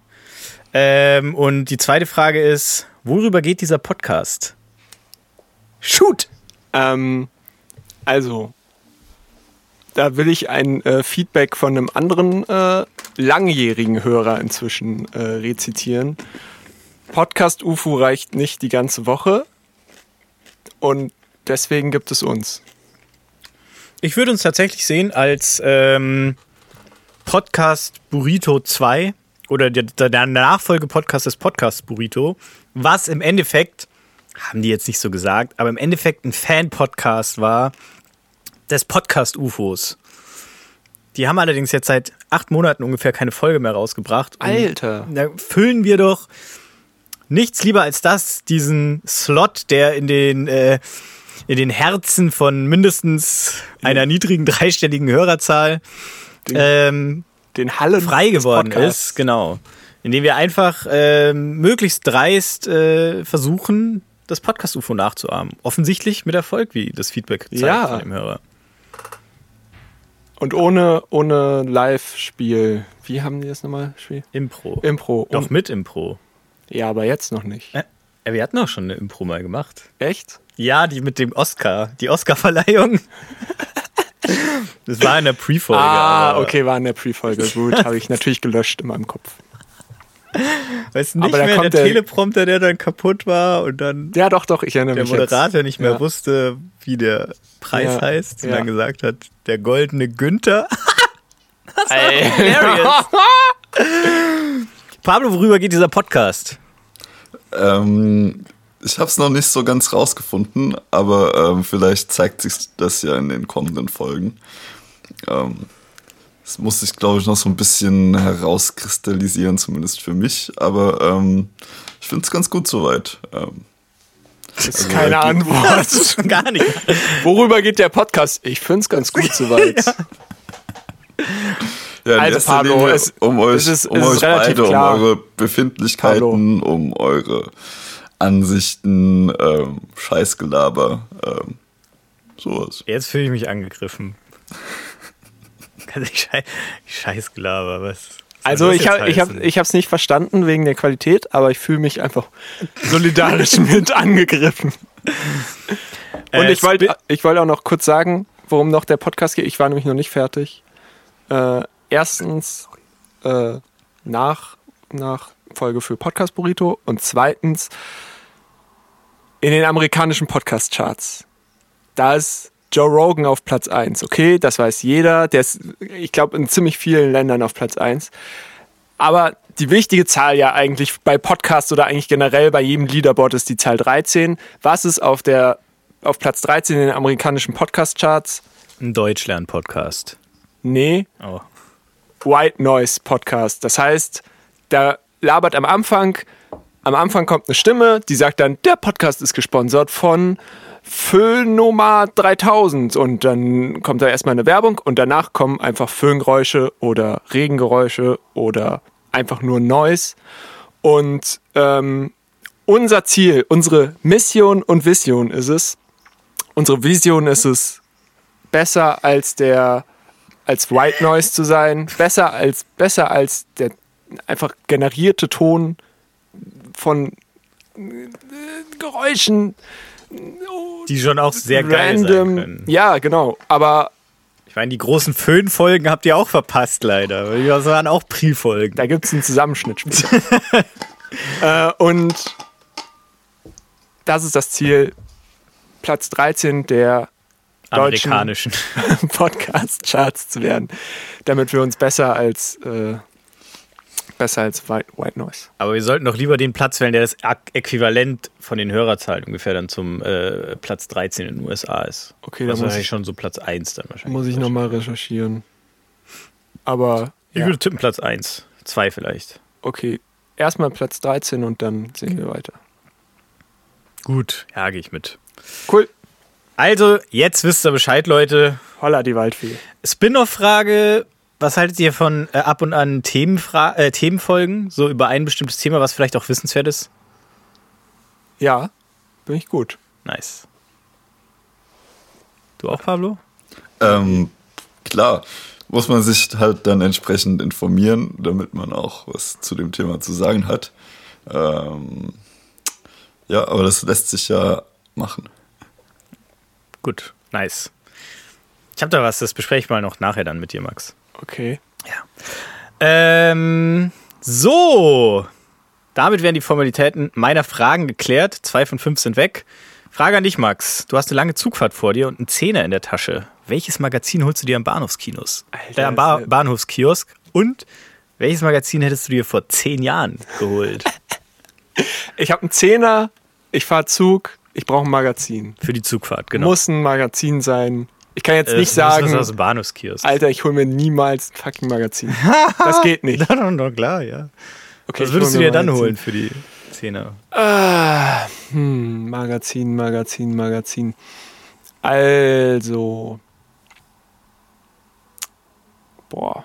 Ähm, und die zweite Frage ist, worüber geht dieser Podcast? Shoot! Ähm, also, da will ich ein äh, Feedback von einem anderen äh, langjährigen Hörer inzwischen äh, rezitieren. Podcast UFO reicht nicht die ganze Woche und deswegen gibt es uns. Ich würde uns tatsächlich sehen als ähm, Podcast Burrito 2 oder der, der Nachfolge-Podcast des Podcast Burrito, was im Endeffekt, haben die jetzt nicht so gesagt, aber im Endeffekt ein Fan-Podcast war des Podcast-UFOs. Die haben allerdings jetzt seit acht Monaten ungefähr keine Folge mehr rausgebracht. Und Alter. Da füllen wir doch nichts lieber als das, diesen Slot, der in den, äh, in den Herzen von mindestens einer niedrigen dreistelligen Hörerzahl Den, ähm, den Hallen frei geworden Podcasts. ist. Genau. Indem wir einfach ähm, möglichst dreist äh, versuchen, das Podcast-UFO nachzuahmen. Offensichtlich mit Erfolg, wie das Feedback zeigt Ja. von dem Hörer. Und ohne, ohne Live-Spiel. Wie haben die das nochmal? Spiel? Impro. Impro. Doch Und, mit Impro. ja, aber jetzt noch nicht. Äh, wir hatten auch schon eine Impro mal gemacht. Echt? Ja, die mit dem Oscar, die Oscar-Verleihung. (laughs) Das war in der Pre-Folge. ah, okay, war in der Pre-Folge. (laughs) Gut, habe ich natürlich gelöscht in meinem Kopf. (laughs) Weißt du nicht mehr, kommt der der- Teleprompter, der dann kaputt war und dann Ja, doch, doch, ich erinnere der mich Moderator nicht mehr Ja. wusste, wie der Preis Ja, heißt und ja. dann gesagt hat, der goldene Günther. (laughs) jetzt. Ey. Hilarious. (laughs) Pablo, worüber geht dieser Podcast? Ähm, ich habe es noch nicht so ganz rausgefunden, aber ähm, vielleicht zeigt sich das ja in den kommenden Folgen. Ähm, das muss sich, glaube ich, noch so ein bisschen herauskristallisieren, zumindest für mich. Aber ähm, ich finde es ganz gut soweit. Ähm, Das ist keine Antwort. (laughs) Gar nicht. Worüber geht der Podcast? Ich finde es ganz gut (laughs) soweit. Ja, in Also, Pablo, Linie es- um euch, es ist- um es ist euch relativ beide, klar. um eure Befindlichkeiten, um eure Ansichten, ähm, Scheißgelaber, ähm, sowas. Jetzt fühle ich mich angegriffen. Ganz Schei Scheißgelaber, was? (laughs) Also ich habe ich hab, ich es nicht verstanden wegen der Qualität, aber ich fühle mich einfach solidarisch (laughs) mit angegriffen. Und Äh, ich wollte ich wollte auch noch kurz sagen, worum noch der Podcast geht. Ich war nämlich noch nicht fertig. Äh, erstens äh, nach, nach Folge für Podcast Burrito und zweitens in den amerikanischen Podcast-Charts. Da ist Joe Rogan auf Platz 1. Okay, das weiß jeder. Der ist, ich glaube, in ziemlich vielen Ländern auf Platz 1. Aber die wichtige Zahl ja eigentlich bei Podcasts oder eigentlich generell bei jedem Leaderboard ist die Zahl 13. Was ist auf der auf Platz 13 in den amerikanischen Podcast-Charts? Ein Deutschlern-Podcast. Nee, Oh. White Noise Podcast. Das heißt, da labert am Anfang, am Anfang kommt eine Stimme, die sagt dann, der Podcast ist gesponsert von Föhnoma 3000 und dann kommt da erstmal eine Werbung und danach kommen einfach Föhngeräusche oder Regengeräusche oder einfach nur Noise. Und ähm, unser Ziel, unsere Mission und Vision ist es, unsere Vision ist es, besser als der, als White Noise zu sein, besser als, besser als der einfach generierte Ton von äh, Geräuschen. Die schon auch sehr geil sein random. können. Ja, genau. Aber Ich meine, die großen Föhn-Folgen habt ihr auch verpasst, leider. Das waren auch Pri-Folgen. da gibt es einen Zusammenschnitt später. (laughs) (laughs) äh, und das ist das Ziel. Platz 13 der deutschen Amerikanischen. (laughs) Podcast-Charts zu werden, damit wir uns besser als äh, besser als White, White Noise. Aber wir sollten doch lieber den Platz wählen, der das Äquivalent von den Hörerzahlen ungefähr dann zum äh, Platz 13 in den USA ist. Okay, da das ist muss wahrscheinlich ich, schon so Platz 1 dann wahrscheinlich. muss ich nochmal recherchieren. Aber Ich ja, würde tippen Platz 1. 2 vielleicht. okay, erstmal Platz 13 und dann sehen wir weiter. Gut. Ja, gehe ich mit. Cool. Also, jetzt wisst ihr Bescheid, Leute. Holla die Waldfee. Spin-off-Frage. Was haltet ihr von äh, ab und an Themenfra äh, Themenfolgen? So über ein bestimmtes Thema, was vielleicht auch wissenswert ist? Ja, bin ich gut. Nice. Du auch, Pablo? Ähm, klar, muss man sich halt dann entsprechend informieren, damit man auch was zu dem Thema zu sagen hat. Ähm, ja, aber das lässt sich ja machen. Gut, nice. Ich habe da was, das bespreche ich mal noch nachher dann mit dir, Max. Okay. Ähm, so. Damit werden die Formalitäten meiner Fragen geklärt. Zwei von fünf sind weg. Frage an dich, Max. Du hast eine lange Zugfahrt vor dir und einen Zehner in der Tasche. Welches Magazin holst du dir am Bahnhofskinos? Alter, äh, am ba Bahnhofskiosk? Und welches Magazin hättest du dir vor zehn Jahren geholt? (laughs) Ich habe einen Zehner, ich fahre Zug, ich brauche ein Magazin. Für die Zugfahrt, genau. Muss ein Magazin sein. Ich kann jetzt Äh, nicht das sagen, aus dem Bahnhofskiosk. Alter, ich hole mir niemals ein fucking Magazin. (laughs) Das geht nicht. Na, na, na, klar, ja. Okay, Was würdest du dir dann Magazin. holen für die Zehner? Ah, hm, Magazin, Magazin, Magazin. Also. Boah.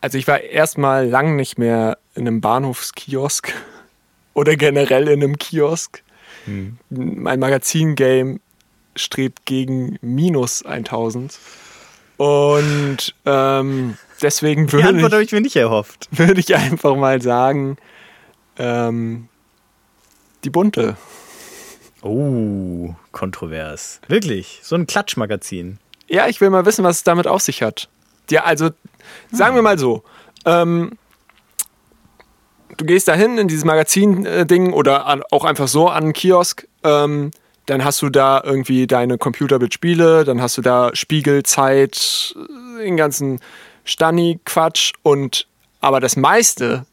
Also ich war erstmal lang nicht mehr in einem Bahnhofskiosk (laughs) oder generell in einem Kiosk. Hm. Mein Magazin-Game strebt gegen minus 1000. Und ähm, deswegen Die würde ich Antwort habe ich mir nicht erhofft. (laughs) würde ich einfach mal sagen, ähm, die bunte. Oh, kontrovers. Wirklich, so ein Klatschmagazin. Ja, ich will mal wissen, was es damit auf sich hat. Ja, also sagen wir mal so, ähm, du gehst da hin in dieses Magazin-Ding oder an, auch einfach so an einen Kiosk, ähm, dann hast du da irgendwie deine Computerbildspiele, dann hast du da Spiegel, Zeit, äh, den ganzen Stani-Quatsch und aber das meiste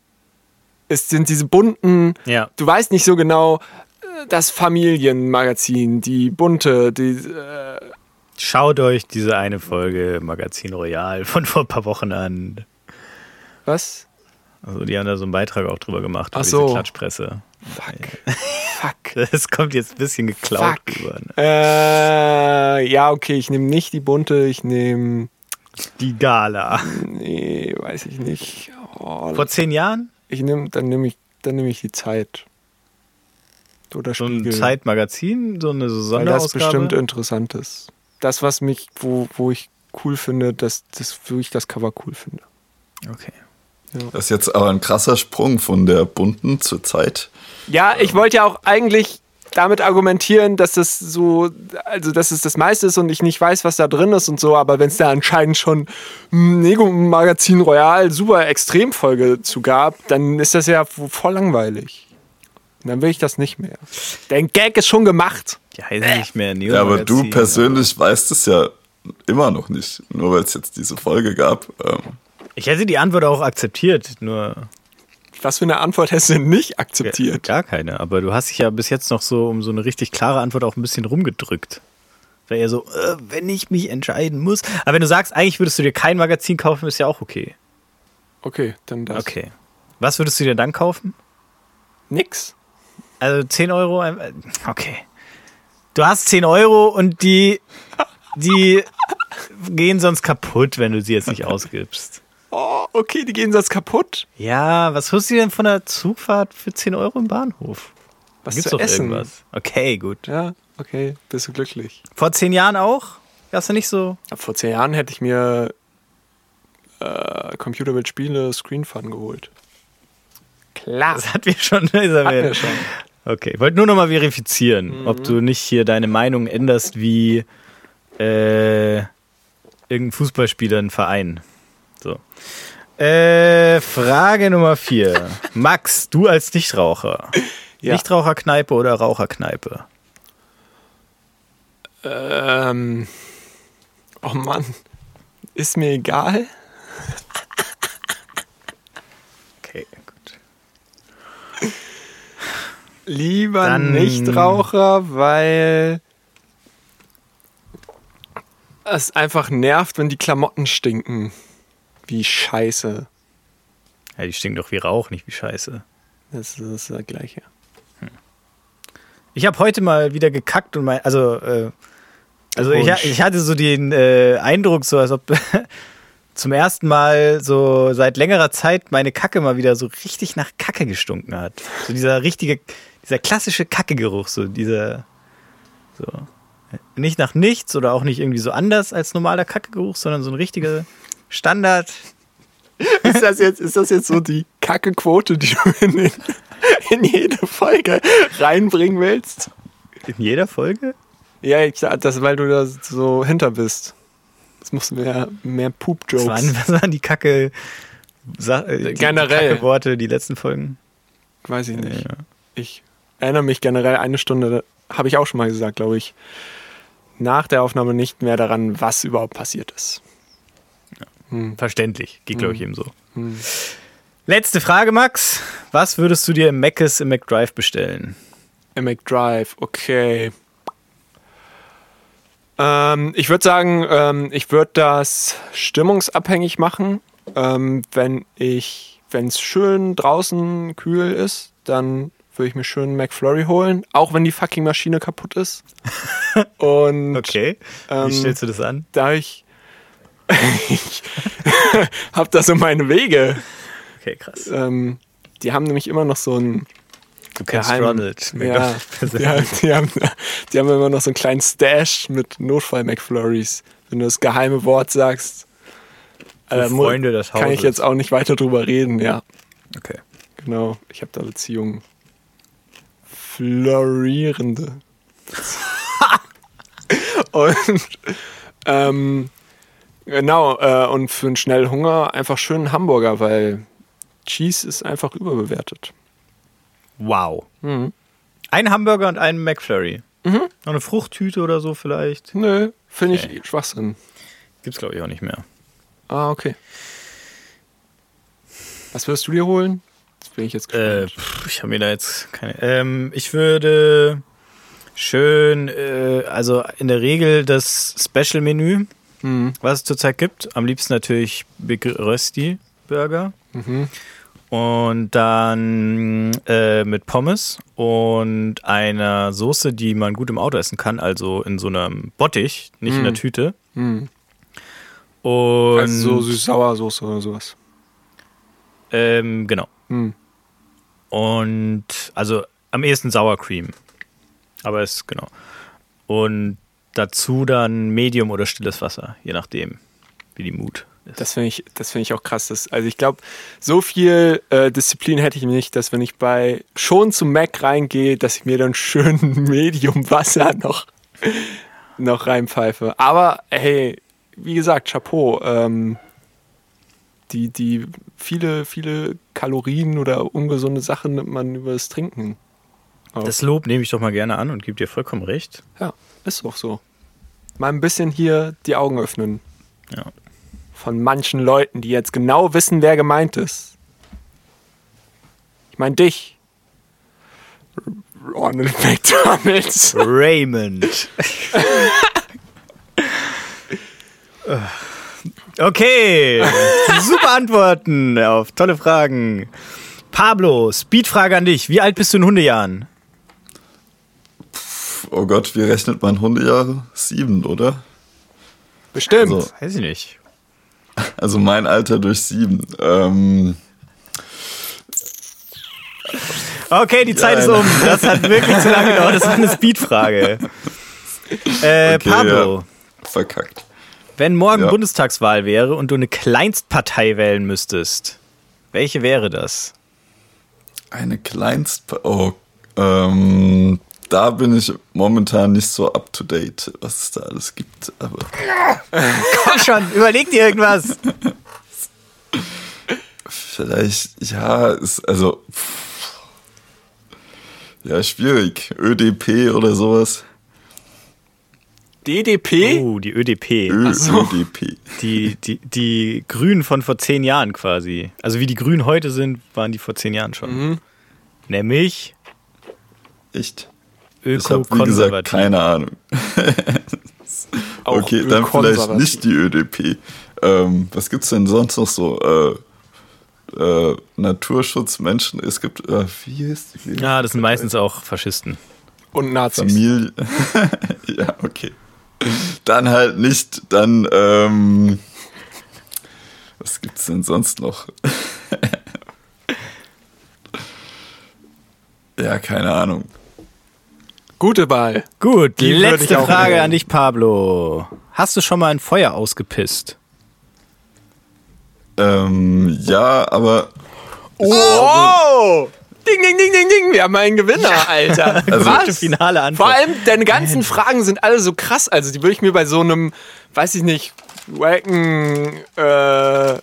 ist, sind diese bunten, Ja. du weißt nicht so genau, äh, das Familienmagazin, die bunte, die äh, Schaut euch diese eine Folge Magazin Royal von vor ein paar Wochen an. was? Also die haben da so einen Beitrag auch drüber gemacht, Ach so. diese Klatschpresse. Fuck. Fuck. (laughs) Das kommt jetzt ein bisschen geklaut Fuck. rüber. Ne? Äh, ja, okay, ich nehme nicht die bunte, ich nehme. Die Gala. Nee, weiß ich nicht. Oh, Vor zehn Jahren? ich nehm, dann nehme ich, dann nehme ich die Zeit. Oder So ein Spiegel. Magazin, so eine weil das Sonderausgabe. bestimmt interessant ist. Das, was mich, wo, wo ich cool finde, das, das, wo ich das Cover cool finde. Okay. Das ist jetzt aber ein krasser Sprung von der bunten zur Zeit. Ja, ich wollte ja auch eigentlich damit argumentieren, dass das so, also dass es das meiste ist und ich nicht weiß, was da drin ist und so, aber wenn es da anscheinend schon ein Nego Magazin Royal super Extremfolge zu gab, dann ist das ja voll langweilig. Dann will ich das nicht mehr. Der Gag ist schon gemacht. Die heißen nicht mehr Neo Ja, aber du persönlich weißt es ja immer noch nicht, nur weil es jetzt diese Folge gab. Ähm, Ich hätte die Antwort auch akzeptiert, nur Was für eine Antwort hast du denn nicht akzeptiert? gar keine. Aber du hast dich ja bis jetzt noch so um so eine richtig klare Antwort auch ein bisschen rumgedrückt. wäre eher so, äh, wenn ich mich entscheiden muss. Aber wenn du sagst, eigentlich würdest du dir kein Magazin kaufen, ist ja auch okay. Okay, dann das. Okay. Was würdest du dir dann kaufen? Nix. Also 10 Euro? äh, Okay. Du hast 10 Euro und die, die (laughs) gehen sonst kaputt, wenn du sie jetzt nicht (laughs) ausgibst. Oh, okay, die gehen sonst kaputt. Ja, was holst du denn von der Zugfahrt für 10 Euro im Bahnhof? Was Gibt's zu doch essen? irgendwas. Okay, gut. Ja, okay, bist du glücklich. Vor 10 Jahren auch? Hast du nicht so? Vor zehn Jahren hätte ich mir äh, Computer mit Spiele Screen Fun geholt. Klar. Das hatten wir schon, Hatten Isabel. wir schon. Okay, ich wollte nur noch mal verifizieren, ob du nicht hier deine Meinung änderst wie äh, irgendein Fußballspieler, ein Verein. So. Äh, Frage Nummer vier. (laughs) Max, du als Nichtraucher. Ja. Nichtraucherkneipe oder Raucherkneipe? Ähm, oh Mann, ist mir egal. Okay, gut. Lieber Dann- Nichtraucher, weil es einfach nervt, wenn die Klamotten stinken. Wie scheiße. Ja, die stinken doch wie Rauch, nicht wie Scheiße. Das ist das Gleiche. Ich habe heute mal wieder gekackt und mein, also, äh, also ich, ich hatte so den äh, Eindruck, so als ob (laughs) zum ersten Mal so seit längerer Zeit meine Kacke mal wieder so richtig nach Kacke gestunken hat. So dieser richtige, dieser klassische Kackegeruch, so dieser, so nicht nach nichts oder auch nicht irgendwie so anders als normaler Kackegeruch, sondern so ein richtiger Standard. (laughs) Ist das jetzt, ist das jetzt so die Kacke-Quote, die du in, den, in jede Folge reinbringen willst? In jeder Folge? Ja, ich das, weil du da so hinter bist. Es muss mehr, mehr Was waren, Poop-Jokes. was waren die Kacke, Sa äh, die Generell. Kacke Worte, die letzten Folgen? Weiß ich nicht. Ja. Ich erinnere mich generell eine Stunde, habe ich auch schon mal gesagt, glaube ich, nach der Aufnahme nicht mehr daran, was überhaupt passiert ist. Verständlich. Geht, glaube ich, eben so. Hm. Letzte Frage, Max. Was würdest du dir im Mc's im McDrive bestellen? Im McDrive, okay. Ähm, ich würde sagen, ähm, ich würde das stimmungsabhängig machen. Ähm, wenn ich, wenn es schön draußen kühl ist, dann würde ich mir schön einen McFlurry holen, auch wenn die fucking Maschine kaputt ist. (laughs) Und Okay. Ähm, Wie stellst du das an? da ich, ich habe da so meine Wege. Okay, krass. Ähm, die haben nämlich immer noch so ein Du kennst geheim- Ronald. Ja, (laughs) die, haben- die, haben, die haben immer noch so einen kleinen Stash mit Notfall-McFlurries. Wenn du das geheime Wort sagst, mu- Freunde des kann ich Hauses. jetzt auch nicht weiter drüber reden. Ja, Okay. genau. Ich habe da Beziehungen. Florierende. (laughs) und ähm, genau, äh, und für einen schnellen Hunger einfach schön einen Hamburger, weil Cheese ist einfach überbewertet. Wow. Mhm. Ein Hamburger und ein McFlurry. Noch eine Fruchttüte oder so vielleicht. Nö, finde ich Okay. Schwachsinn. Gibt's, glaube ich, auch nicht mehr. Ah, okay. Was würdest du dir holen? Das bin ich jetzt Äh, gespannt. pff, ich habe mir da jetzt keine. Ähm, ich würde schön, äh, also in der Regel das Special-Menü, Mhm. was es zurzeit gibt. Am liebsten natürlich Big Rösti Burger. Mhm. Und dann äh, mit Pommes und einer Soße, die man gut im Auto essen kann, also in so einem Bottich, nicht in der Tüte. Mhm. Und Also so süß-sauer-Soße oder sowas. ähm, genau. Mhm. Und also am ehesten Sour Cream. Aber es, genau. Und dazu dann Medium oder stilles Wasser, je nachdem, wie die Mut ist. Das finde ich, das finde ich auch krass. Das, also ich glaube, so viel äh, Disziplin hätte ich nicht, dass wenn ich bei schon zum Mac reingehe, dass ich mir dann schön (laughs) Medium Wasser noch, noch reinpfeife. Aber hey, wie gesagt, Chapeau. Ähm, die, die viele, viele Kalorien oder ungesunde Sachen nimmt man über das Trinken. auf. Das Lob nehme ich doch mal gerne an und gebe dir vollkommen recht. Ja, ist doch so. Mal ein bisschen hier die Augen öffnen. Ja. Von manchen Leuten, die jetzt genau wissen, wer gemeint ist. Ich meine dich. Ronald (laughs) McDonalds. Raymond. Okay, super Antworten auf tolle Fragen. Pablo, Speedfrage an dich. Wie alt bist du in Hundejahren? Oh Gott, wie rechnet man Hundejahre? Sieben, oder? Bestimmt. Also- Weiß ich nicht. Also mein Alter durch sieben. Ähm, Okay, die Zeit Ja, ist um. Das hat wirklich zu lange gedauert. Das war eine Speedfrage. Äh, Okay, Pablo, ja. verkackt. wenn morgen Ja. Bundestagswahl wäre und du eine Kleinstpartei wählen müsstest, welche wäre das? Eine Kleinst... Oh, ähm, da bin ich momentan nicht so up to date, was es da alles gibt. Aber (laughs) Komm schon, überleg dir irgendwas. vielleicht, ja, ist also... Ja, schwierig. ÖDP oder sowas. DDP? Oh, die ÖDP. Ö so. ÖDP. Die, die, die Grünen von vor zehn Jahren quasi. Also wie die Grünen heute sind, waren die vor zehn Jahren schon. Nämlich Echt? Öko-konservativ. keine Ahnung. (laughs) Auch okay, dann vielleicht nicht die ÖDP. Ähm, was gibt's denn sonst noch so? Äh, äh, Naturschutz, Menschen, es gibt, äh, wie heißt die? Ja, das sind meistens auch Faschisten. Und Nazis. Familie. (laughs) ja, okay. Dann halt nicht, dann, ähm, was gibt's denn sonst noch? (laughs) ja, keine Ahnung. Gute Wahl. Gut, Die letzte Frage wählen. an dich, Pablo. Hast du schon mal ein Feuer ausgepisst? Ähm, ja, aber Oh! Ding, ding, ding, ding, ding. Wir haben einen Gewinner, Alter. (laughs) Gute Was? finale Antwort. Vor allem, deine ganzen Fragen sind alle so krass. Also, die würde ich mir bei so einem, weiß ich nicht, wacken, äh,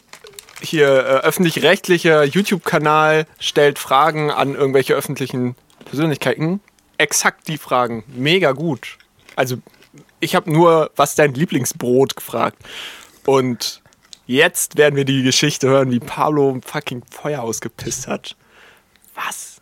hier, äh, öffentlich-rechtlicher YouTube-Kanal stellt Fragen an irgendwelche öffentlichen Persönlichkeiten. Exakt die Fragen. Mega gut. Also, ich habe nur, was dein Lieblingsbrot gefragt. Und jetzt werden wir die Geschichte hören, wie Pablo fucking Feuer ausgepisst hat. Was?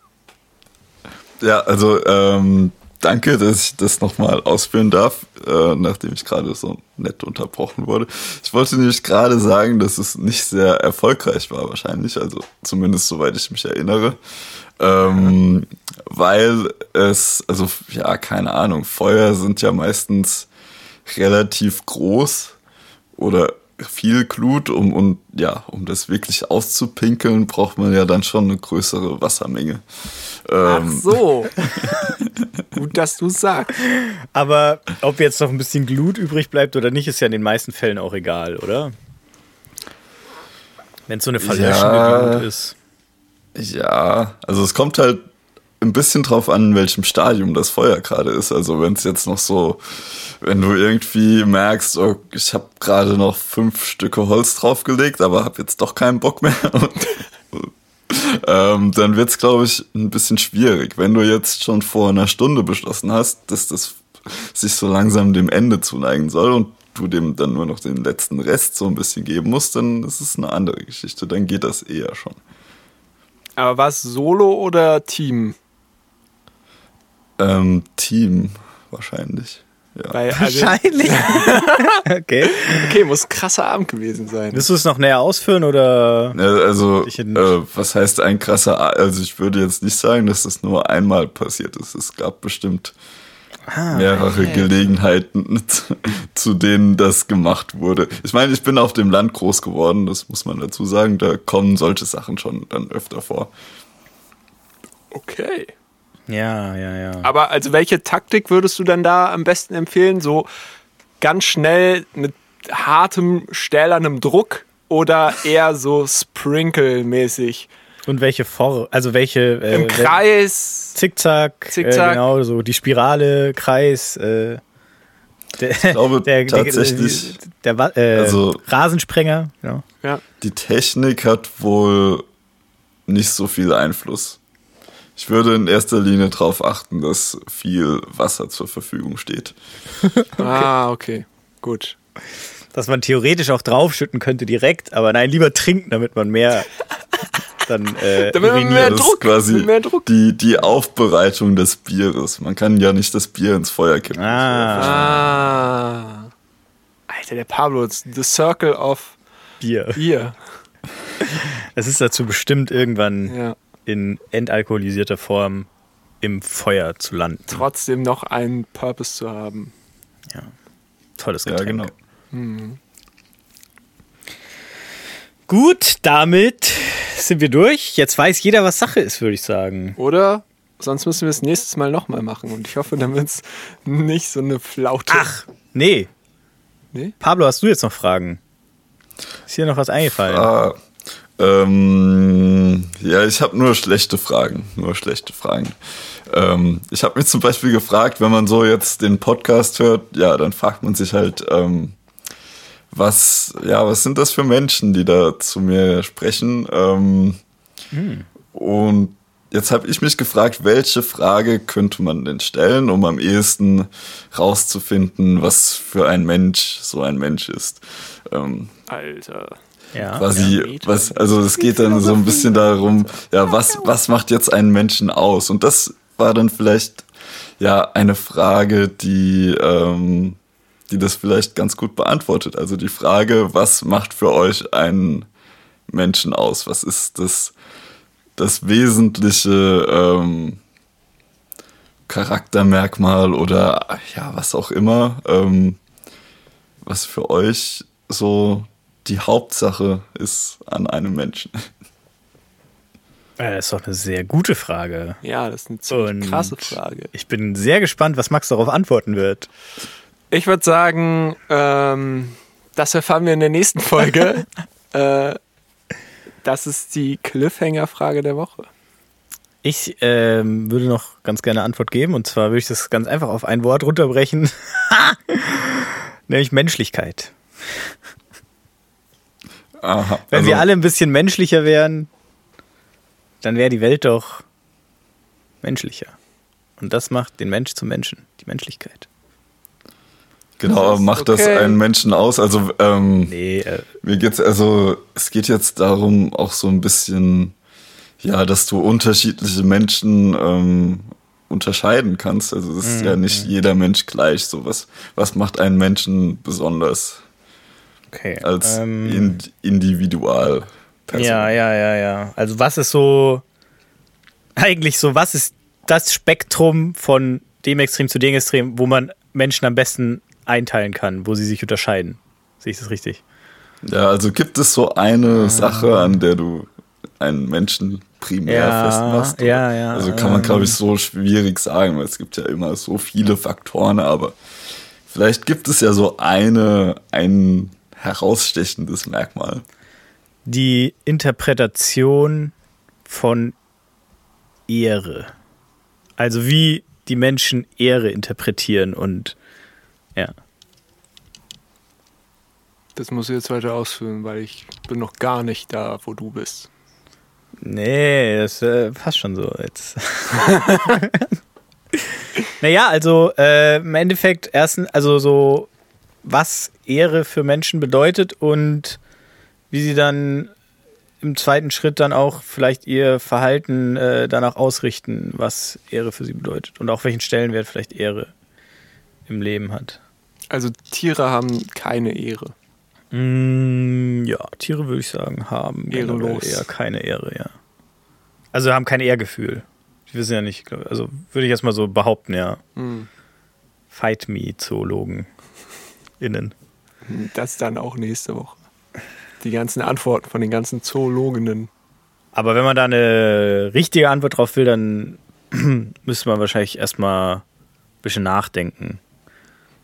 Ja, also ähm, danke, dass ich das nochmal ausführen darf, äh, nachdem ich gerade so nett unterbrochen wurde. Ich wollte nämlich gerade sagen, dass es nicht sehr erfolgreich war wahrscheinlich, also zumindest soweit ich mich erinnere. Ähm, weil es, also ja, keine Ahnung, Feuer sind ja meistens relativ groß oder viel Glut, um, und ja, um das wirklich auszupinkeln, braucht man ja dann schon eine größere Wassermenge. Ach Ähm, so. (laughs) Gut, dass du sagst. Aber ob jetzt noch ein bisschen Glut übrig bleibt oder nicht, ist ja in den meisten Fällen auch egal, oder? Wenn es so eine verlöschende Ja. Glut ist. Ja, also es kommt halt ein bisschen drauf an, in welchem Stadium das Feuer gerade ist. Also wenn es jetzt noch so, wenn du irgendwie merkst, oh, ich habe gerade noch fünf Stücke Holz draufgelegt, aber habe jetzt doch keinen Bock mehr. (laughs) Und, ähm, dann wird's, glaube ich, ein bisschen schwierig. Wenn du jetzt schon vor einer Stunde beschlossen hast, dass das sich so langsam dem Ende zuneigen soll und du dem dann nur noch den letzten Rest so ein bisschen geben musst, dann ist es eine andere Geschichte. Dann geht das eher schon. Aber war es Solo oder Team? Ähm, Team wahrscheinlich. Ja. Weil, also, Wahrscheinlich. (laughs) okay. okay, muss ein krasser Abend gewesen sein. Willst du es noch näher ausführen oder? Ja, also, äh, was heißt ein krasser, A also ich würde jetzt nicht sagen, dass das nur einmal passiert ist. Es gab bestimmt Ah, mehrere Gelegenheiten, zu- (laughs) zu denen das gemacht wurde. Ich meine, ich bin auf dem Land groß geworden, das muss man dazu sagen. Da kommen solche Sachen schon dann öfter vor. Okay. Ja, ja, ja. Aber also welche Taktik würdest du dann da am besten empfehlen? So ganz schnell mit hartem, stählernem Druck oder eher so Sprinkle-mäßig? Und welche Vor, also welche äh, Im Kreis? Zickzack, Zickzack. Äh, genau, so die Spirale, Kreis, äh, der, ich glaube tatsächlich, der, der, Wa- äh, also- Rasensprenger, ja. Ja. Die Technik hat wohl nicht so viel Einfluss. Ich würde in erster Linie darauf achten, dass viel Wasser zur Verfügung steht. (laughs) Ah, okay. Gut. dass man theoretisch auch draufschütten könnte direkt, aber nein, lieber trinken, damit man mehr (laughs) dann äh, Damit man mehr Druck, ist quasi mehr Druck. Die, die Aufbereitung des Bieres. Man kann ja nicht das Bier ins Feuer kippen. Ah, Ah. Alter, der Pablo, the circle of Bier. Bier. Es ist dazu bestimmt, irgendwann Ja. In entalkoholisierter Form im Feuer zu landen. Trotzdem noch einen Purpose zu haben. Tolles Ja, Getränk. genau. Gut, damit sind wir durch. Jetzt weiß jeder, was Sache ist, würde ich sagen. Oder? Sonst müssen wir es nächstes Mal nochmal machen. Und ich hoffe, dann wird es nicht so eine Flaute. Ach, nee. Nee? Pablo, hast du jetzt noch Fragen? Ist hier noch was eingefallen? Ah, ähm, ja, ich habe nur schlechte Fragen. Nur schlechte Fragen. Ähm, ich habe mich zum Beispiel gefragt, wenn man so jetzt den Podcast hört, ja, dann fragt man sich halt, ähm, was, ja, was sind das für Menschen, die da zu mir sprechen? Ähm, Und jetzt habe ich mich gefragt, welche Frage könnte man denn stellen, um am ehesten rauszufinden, was für ein Mensch so ein Mensch ist. Ähm, Alter. Ja. quasi, Ja, was, also es geht dann so ein bisschen darum, ja, was, was macht jetzt einen Menschen aus? Und das war dann vielleicht ja eine Frage, die, ähm, die das vielleicht ganz gut beantwortet. Also die Frage, was macht für euch einen Menschen aus? Was ist das, das wesentliche ähm, Charaktermerkmal oder ja, was auch immer, ähm, was für euch so die Hauptsache ist an einem Menschen. Das ist doch eine sehr gute Frage. Ja, das ist eine ziemlich Und krasse Frage. Ich bin sehr gespannt, was Max darauf antworten wird. Ich würde sagen, ähm, das erfahren wir in der nächsten Folge. (laughs) äh, das ist die Cliffhanger-Frage der Woche. Ich ähm, würde noch ganz gerne Antwort geben und zwar würde ich das ganz einfach auf ein Wort runterbrechen, (laughs) nämlich Menschlichkeit. Aha. Wenn also, wir alle ein bisschen menschlicher wären, dann wäre die Welt doch menschlicher. Und das macht den Mensch zum Menschen, die Menschlichkeit. genau, Das macht das okay. einen Menschen aus? Also ähm, Nee, äh, mir geht's also, es geht jetzt darum, auch so ein bisschen, ja, dass du unterschiedliche Menschen ähm, unterscheiden kannst. Also es ist Mhm, ja nicht jeder Mensch gleich. So was, was macht einen Menschen besonders okay. als ähm, ind individual? Ja, ja, ja, ja. Also was ist so eigentlich so, was ist das Spektrum von dem Extrem zu dem Extrem, wo man Menschen am besten einteilen kann, wo sie sich unterscheiden? Sehe ich das richtig? Ja, also gibt es so eine Sache, an der du einen Menschen primär Ja, festmachst? oder? ja, ja, Also kann man, glaube ich, ähm. so schwierig sagen, weil es gibt ja immer so viele Faktoren, aber vielleicht gibt es ja so eine, ein herausstechendes Merkmal. Die Interpretation von Ehre. Also wie die Menschen Ehre interpretieren und ja. Das muss ich jetzt weiter ausführen, weil ich bin noch gar nicht da, wo du bist. Nee, das äh, passt schon so jetzt. (laughs) naja, also äh, im Endeffekt erstens, also so, was Ehre für Menschen bedeutet und wie sie dann im zweiten Schritt dann auch vielleicht ihr Verhalten äh, danach ausrichten, was Ehre für sie bedeutet und auch welchen Stellenwert vielleicht Ehre im Leben hat. Also Tiere haben keine Ehre. Mm, ja, Tiere würde ich sagen, haben Ehrenlos. eher keine Ehre, ja. Also haben kein Ehrgefühl. Die wissen ja nicht, also würde ich jetzt mal so behaupten, ja. Hm. Fight me, Zoologen. Innen. Das dann auch nächste Woche. Die ganzen Antworten von den ganzen Zoologinnen. Aber wenn man da eine richtige Antwort drauf will, dann (clears throat) müsste man wahrscheinlich erstmal ein bisschen nachdenken.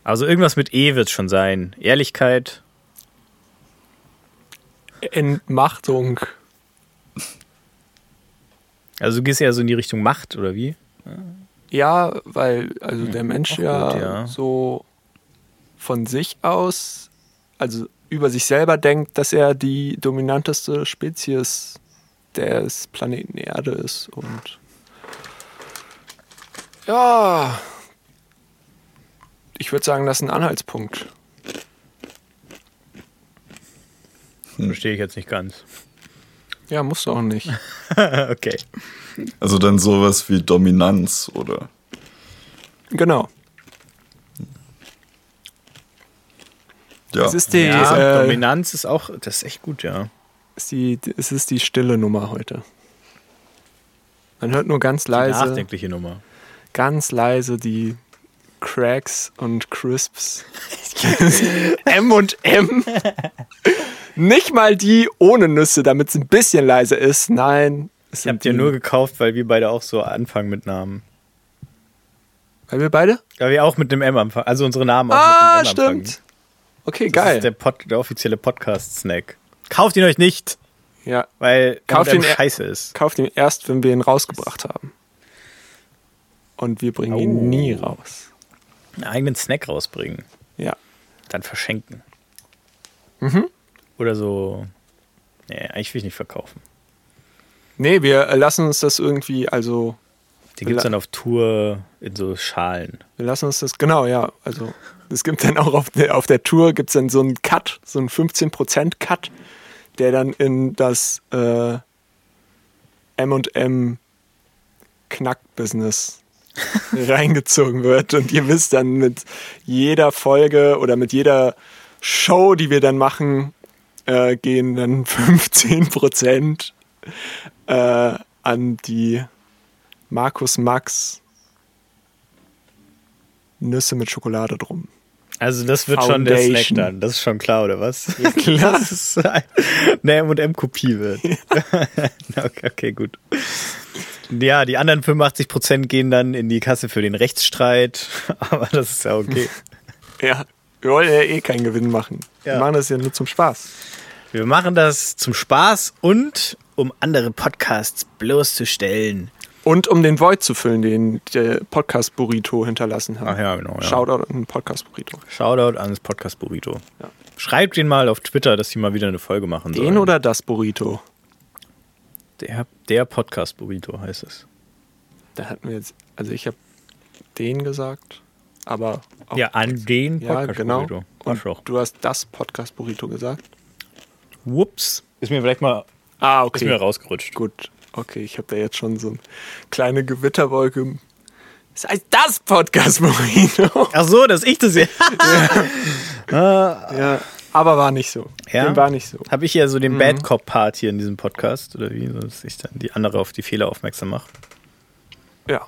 Also irgendwas mit E wird schon sein. Ehrlichkeit. Entmachtung. Also du gehst eher so in die Richtung Macht, oder wie? Ja, weil also der Mensch auch ja, gut, ja. so von sich aus, also über sich selber denkt, dass er die dominanteste Spezies des Planeten Erde ist und ja, ich würde sagen, das ist ein Anhaltspunkt. Verstehe ich jetzt nicht ganz. Ja, muss auch nicht. (laughs) okay. Also dann sowas wie Dominanz oder Genau. Ja. Es ist die, Ja, äh, Dominanz ist auch, das ist echt gut, ja. ist die, es ist die stille Nummer heute. Man hört nur ganz Die leise, nachdenkliche Nummer. ganz leise die Cracks und Crisps. (laughs) M und M. Nicht mal die ohne Nüsse, damit es ein bisschen leise ist. Nein. Es Ich hab dir die- nur gekauft, weil wir beide auch so anfangen mit Namen. Weil wir beide? Weil wir auch mit dem M anfangen. Also unsere Namen auch Ah, mit dem M anfangen. Okay, Das geil. ist der, Pod, der offizielle Podcast-Snack. Kauft ihn euch nicht, ja, weil Kauft ihn scheiße ist. kauft ihn erst, wenn wir ihn rausgebracht haben. Und wir bringen Oh. ihn nie raus. Einen eigenen Snack rausbringen. Ja. Dann verschenken. Mhm. Oder so. Nee, eigentlich will ich nicht verkaufen. Nee, wir äh, lassen uns das irgendwie, also Die gibt es dann auf Tour in so Schalen. Wir lassen uns das, genau, ja. Also es gibt dann auch auf der, auf der Tour gibt's dann so einen Cut, so einen 15% Cut, der dann in das äh, M&M Knack-Business (laughs) reingezogen wird. Und ihr wisst dann mit jeder Folge oder mit jeder Show, die wir dann machen, äh, gehen dann (laughs) 15% äh, an die Markus Max Nüsse mit Schokolade drum. Also das wird schon der Snack Foundation. dann. Das ist schon klar, oder was? klar. (laughs) Dass es eine M&M-Kopie wird. (laughs) okay, okay, gut. Ja, die anderen 85% gehen dann in die Kasse für den Rechtsstreit. (laughs) Aber das ist ja okay. Ja, wir wollen ja eh keinen Gewinn machen. Wir Ja. machen das ja nur zum Spaß. Wir machen das zum Spaß und um andere Podcasts bloßzustellen. Und um den Void zu füllen, den der Podcast Burrito hinterlassen hat. Ach ja, genau. Ja. Shoutout an den Podcast Burrito. Shoutout an das Podcast Burrito. Ja. Schreibt den mal auf Twitter, dass die mal wieder eine Folge machen sollen. Den oder das Burrito? Der, der Podcast Burrito heißt es. Da hatten wir jetzt, also ich habe den gesagt, aber auch, Ja, an den ja Podcast genau. Burrito. Und Arschloch. du hast das Podcast Burrito gesagt. Whoops. Ist mir vielleicht mal Ah, ist mir okay. rausgerutscht. Gut, okay, ich habe da jetzt schon so eine kleine Gewitterwolke. Das heißt das Podcast (laughs) Burrito. Ach so, dass ich das (laughs) ja. ja, aber war nicht so. Ja? Dem war nicht so. Habe ich ja so den Bad Cop Part hier in diesem Podcast oder wie, dass ich dann die andere auf die Fehler aufmerksam mache. Ja.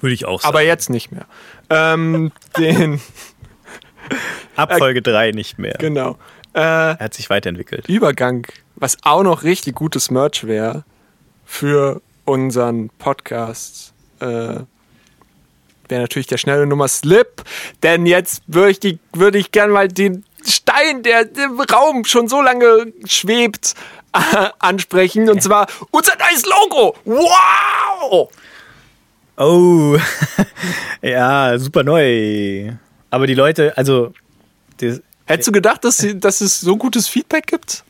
Würde ich auch sagen. Aber jetzt nicht mehr. Ähm, (laughs) den, ab Folge 3 nicht mehr. genau. Äh, Er hat sich weiterentwickelt. Übergang, was auch noch richtig gutes Merch wäre für unseren Podcast, äh, wäre natürlich der schnelle Nummer Slip. Denn jetzt würde ich, die- würde ich gern mal den Stein, der im Raum schon so lange schwebt, äh, (laughs) ansprechen. Und zwar unser neues Logo. Wow! Oh, (laughs) ja, super neu. Aber die Leute, also, die, Hättest du gedacht, dass, sie- dass es so gutes Feedback gibt?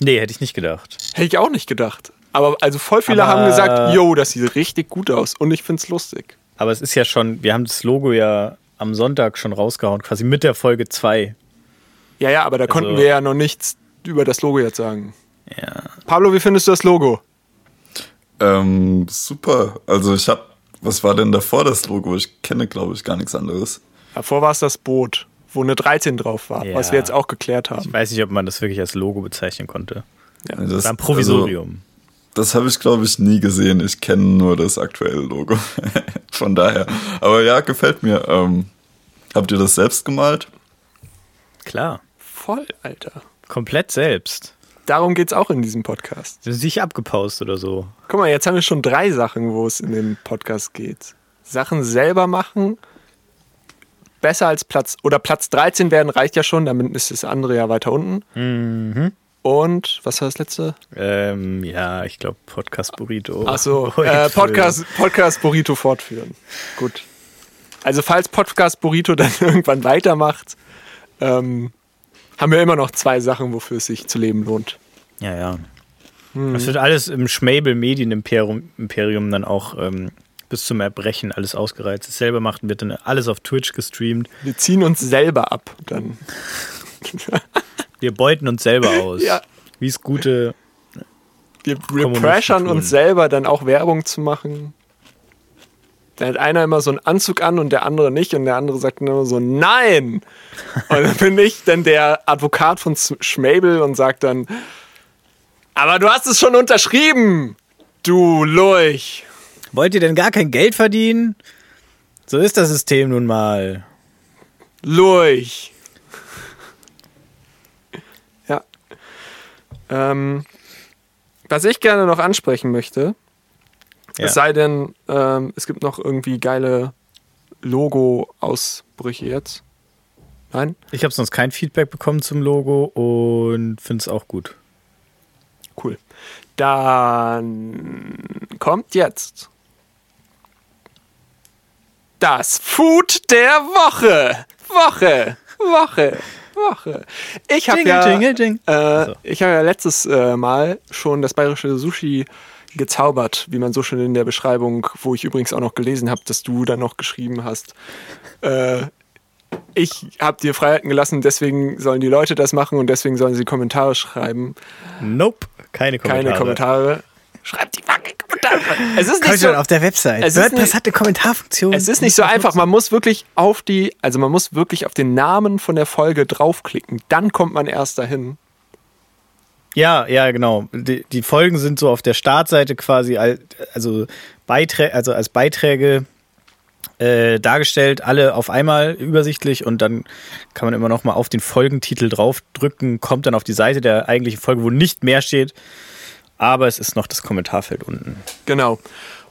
Nee, hätte ich nicht gedacht. Hätte ich auch nicht gedacht. Aber also voll viele Aber- haben gesagt, yo, das sieht richtig gut aus und ich find's lustig. Aber es ist ja schon, wir haben das Logo ja am Sonntag schon rausgehauen, quasi mit der Folge 2. Ja, ja, aber da konnten wir ja noch nichts über das Logo jetzt sagen. Ja. Pablo, wie findest du das Logo? Ähm, super. Also ich hab, was war denn davor das Logo? Ich kenne, glaube ich, gar nichts anderes. Davor war es das Boot, wo eine 13 drauf war, Ja. was wir jetzt auch geklärt Ich haben. weiß nicht, ob man das wirklich als Logo bezeichnen konnte. Das, War ein Provisorium. Also, das habe ich, glaube ich, nie gesehen. Ich kenne nur das aktuelle Logo. (laughs) Von daher. Aber ja, gefällt mir. Ähm, habt ihr das selbst gemalt? Klar. Voll, Alter. Komplett selbst. Darum geht's auch in diesem Podcast. Das ist nicht abgepaust oder so. Guck mal, jetzt haben wir schon drei Sachen, wo es in dem Podcast geht. Sachen selber machen, besser als Platz, oder Platz 13 werden reicht ja schon, damit ist das andere ja weiter unten. Mhm. Und, was war das letzte? Ähm, ja, ich glaube Podcast Burrito. Achso, (laughs) äh, Podcast, Podcast Burrito fortführen. Gut. Also falls Podcast Burrito (laughs) dann irgendwann weitermacht, ähm, haben wir immer noch zwei Sachen, wofür es sich zu leben lohnt. Ja, ja. Mhm. Das wird alles im Schmabel Medienimperium Imperium dann auch ähm, bis zum Erbrechen alles ausgereizt. Das selber macht wird dann alles auf Twitch gestreamt. Wir ziehen uns selber ab dann. (laughs) Wir beuten uns selber aus. Ja. Wie es gute. Wir, wir Kommunisten pressern tun. uns selber dann auch Werbung zu machen. Da hat einer immer so einen Anzug an und der andere nicht und der andere sagt immer so, nein! (laughs) Und dann bin ich dann der Advokat von Schmabel und sagt dann, aber du hast es schon unterschrieben, du Lurch. Wollt ihr denn gar kein Geld verdienen? So ist das System nun mal. Lurch. Ja. Ähm, was ich gerne noch ansprechen möchte, Ja. es sei denn, ähm, es gibt noch irgendwie geile Logo-Ausbrüche jetzt. Nein? Ich habe sonst kein Feedback bekommen zum Logo und finde es auch gut. Cool. Dann kommt jetzt das Food der Woche. Woche, Woche, Woche. Ich habe ja, jingle, jingle. Äh, So. ich habe ja letztes äh, Mal schon das bayerische Sushi gezaubert, wie man so schön in der Beschreibung, wo ich übrigens auch noch gelesen habe, dass du dann noch geschrieben hast. Äh, ich habe dir Freiheiten gelassen, deswegen sollen die Leute das machen und deswegen sollen sie Kommentare schreiben. Nope, keine Kommentare. Keine Kommentare. Schreibt die fucking Kommentare. Es ist nicht so, auf der Website. WordPress nicht- hat eine Kommentarfunktion. es ist nicht so einfach. Man muss wirklich auf die, also man muss wirklich auf den Namen von der Folge draufklicken. Dann kommt man erst dahin. Ja, ja, genau. Die, die Folgen sind so auf der Startseite quasi al- also, Beiträ also als Beiträge äh, dargestellt, alle auf einmal übersichtlich und dann kann man immer noch mal auf den Folgentitel draufdrücken, kommt dann auf die Seite der eigentlichen Folge, wo nicht mehr steht, aber es ist noch das Kommentarfeld unten. Genau.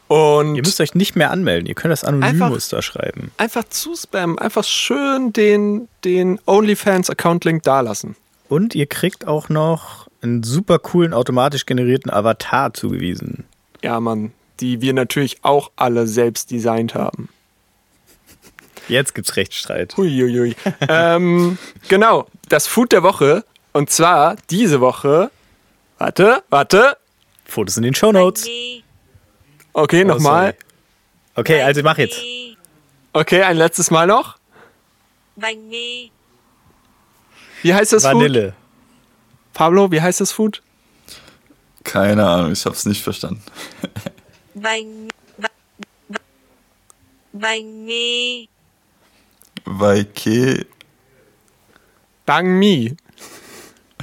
Und Ihr müsst euch nicht mehr anmelden, ihr könnt das Anonymous Einfach- da schreiben. einfach zu spammen, einfach schön den, den OnlyFans-Account-Link dalassen. Und ihr kriegt auch noch einen super coolen automatisch generierten Avatar zugewiesen. Ja, Mann. Die wir natürlich auch alle selbst designt haben. Jetzt gibt's Rechtsstreit. Huiuiui. (laughs) ähm, genau, das Food der Woche. Und zwar diese Woche. Warte, warte. Fotos in den Shownotes. Okay, Oh, nochmal. sorry. Okay, also mach jetzt. Okay, ein letztes Mal noch. Wie heißt das Food? Vanille. Pablo, wie heißt das Food? Keine Ahnung, ich hab's nicht verstanden. bánh, ba- ba- bánh mì, Vaike, Bang Mi.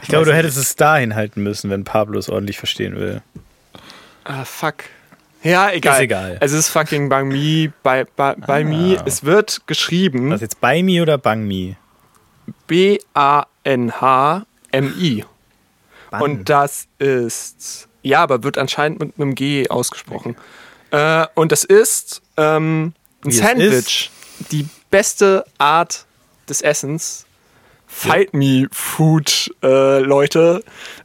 Ich glaube, du hättest es dahin halten müssen, wenn Pablo es ordentlich verstehen will. Ah, fuck. Ja, egal. Ist egal. Es ist fucking Bang Mi. Bei, bei, bei Mi. Es wird geschrieben Was jetzt bei mir oder Bang Mi? B-A-N-H-M-I. Und das ist. Ja, aber wird anscheinend mit einem G ausgesprochen. Äh, und das ist ähm, ein Wie Sandwich. Die beste Art des Essens. Fight Me Food, äh, Leute.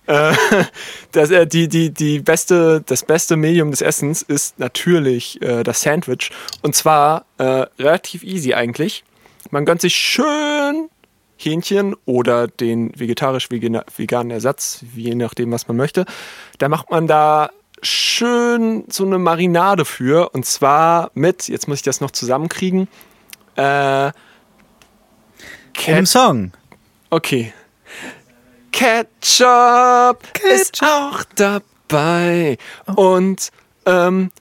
Äh, (laughs) das, äh, die, die, die beste, das beste Medium des Essens ist natürlich äh, das Sandwich. Und zwar äh, relativ easy eigentlich. Man gönnt sich schön Hähnchen oder den vegetarisch-veganen Ersatz, je nachdem, was man möchte. Da macht man da schön so eine Marinade für. Und zwar mit, jetzt muss ich das noch zusammenkriegen, äh, Cat dem Song. Okay. Ketchup, ist auch dabei. Und ähm,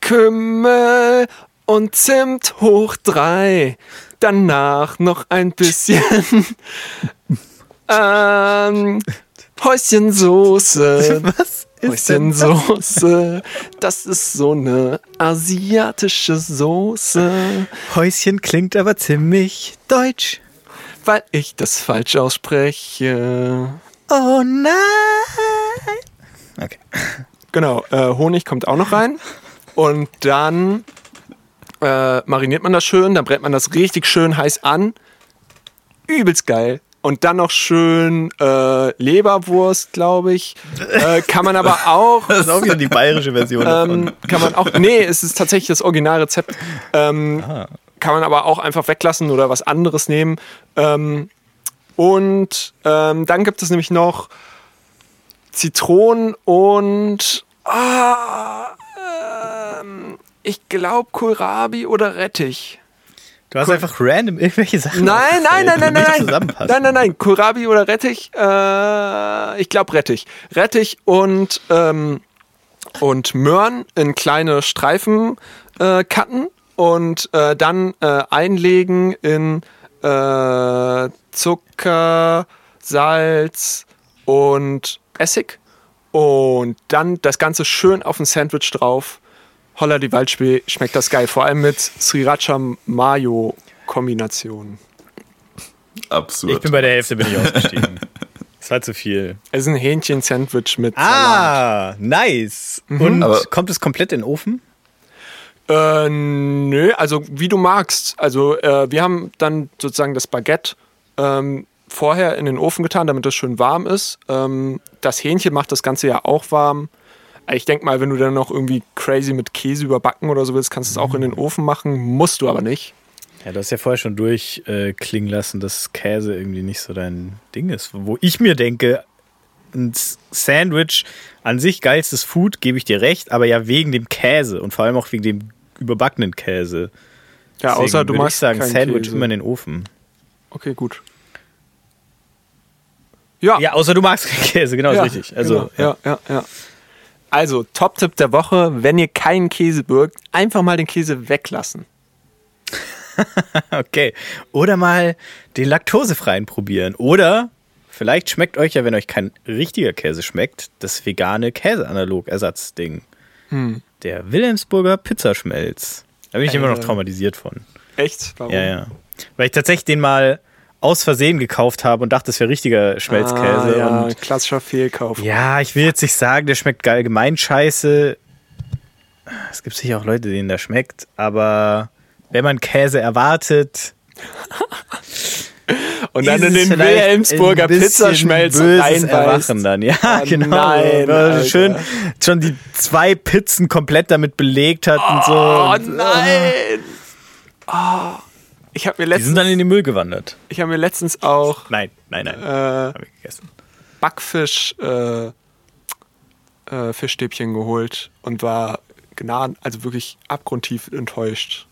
Kümmel und Zimt hoch drei. Danach noch ein bisschen (laughs) ähm, Häuschensoße. Was denn das? Häuschensoße. Das ist so eine asiatische Soße. Häuschen klingt aber ziemlich deutsch. Weil ich das falsch ausspreche. Oh nein. Okay. Genau, äh, Honig kommt auch noch rein. Und dann äh, mariniert man das schön, dann brennt man das richtig schön heiß an. Übelst geil. Und dann noch schön äh, Leberwurst, glaube ich. Äh, kann man aber auch. (laughs) Das ist auch wieder die bayerische Version Ähm, kann man auch. Nee, es ist tatsächlich das Originalrezept. Ähm, kann man aber auch einfach weglassen oder was anderes nehmen. Ähm, und ähm, dann gibt es nämlich noch Zitronen und ah, ähm, ich glaube Kohlrabi oder Rettich. Du hast einfach random irgendwelche Sachen. Nein, nein, nein, nein, nein, nein. Nein, nein, nein. Kohlrabi oder Rettich? Äh, ich glaube Rettich. Rettich und, ähm, und Möhren in kleine Streifen äh, cutten und äh, dann äh, einlegen in äh, Zucker, Salz und Essig und dann das Ganze schön auf ein Sandwich drauf. Holla die Waldspee, schmeckt das geil. Vor allem mit Sriracha Mayo Kombination. Absurd. Ich bin bei der Hälfte bin ich ausgestiegen. Das war zu viel. Es ist ein Hähnchen-Sandwich mit Salat. Ah, nice. Und Aber- kommt es komplett in den Ofen? Äh, nö, also wie du magst. Also äh, wir haben dann sozusagen das Baguette ähm, vorher in den Ofen getan, damit das schön warm ist. Ähm, das Hähnchen macht das Ganze ja auch warm. Ich denke mal, wenn du dann noch irgendwie crazy mit Käse überbacken oder so willst, kannst du es auch in den Ofen machen. Musst du aber nicht. Ja, du hast ja vorher schon durchklingen äh, lassen, dass Käse irgendwie nicht so dein Ding ist. Wo ich mir denke, ein Sandwich an sich geilstes Food, gebe ich dir recht, aber ja wegen dem Käse und vor allem auch wegen dem überbackenen Käse. Ja, Deswegen außer du machst ich sagen, Sandwich Käse. immer in den Ofen. Okay, gut. Ja, Ja, außer du magst keinen Käse, genau, ja, ist richtig. Also, genau. ja, ja, ja. Also, Top-Tipp der Woche, wenn ihr keinen Käse birgt, einfach mal den Käse weglassen. (laughs) Okay. Oder mal den laktosefreien probieren. Oder vielleicht schmeckt euch ja, wenn euch kein richtiger Käse schmeckt, das vegane Käseanalog-Ersatzding. Hm. Der Wilhelmsburger Pizzaschmelz. Da bin ich immer noch Äh. traumatisiert von. Echt? Warum? Ja, ja. Weil ich tatsächlich den mal aus Versehen gekauft habe und dachte, das wäre richtiger Schmelzkäse. Ah, ja, Und klassischer Fehlkauf. ja, ich will jetzt nicht sagen, der schmeckt allgemein scheiße. Es gibt sicher auch Leute, denen der schmeckt, aber wenn man Käse erwartet, (laughs) Und dann in den Wilhelmsburger ein bisschen Pizzaschmelz böses reinbeißt. Erwachen dann. Ja, Oh (laughs) genau. nein, Alter. schön schon die zwei Pizzen komplett damit belegt hat und so. Oh Und, nein! Oh. Ich habe mir, die letztens- sind dann in den Müll gewandert. ich hab mir letztens auch Nein, nein, nein. äh, Hab ich gegessen. Backfisch äh, äh, Fischstäbchen geholt und war gnaden, also wirklich abgrundtief enttäuscht.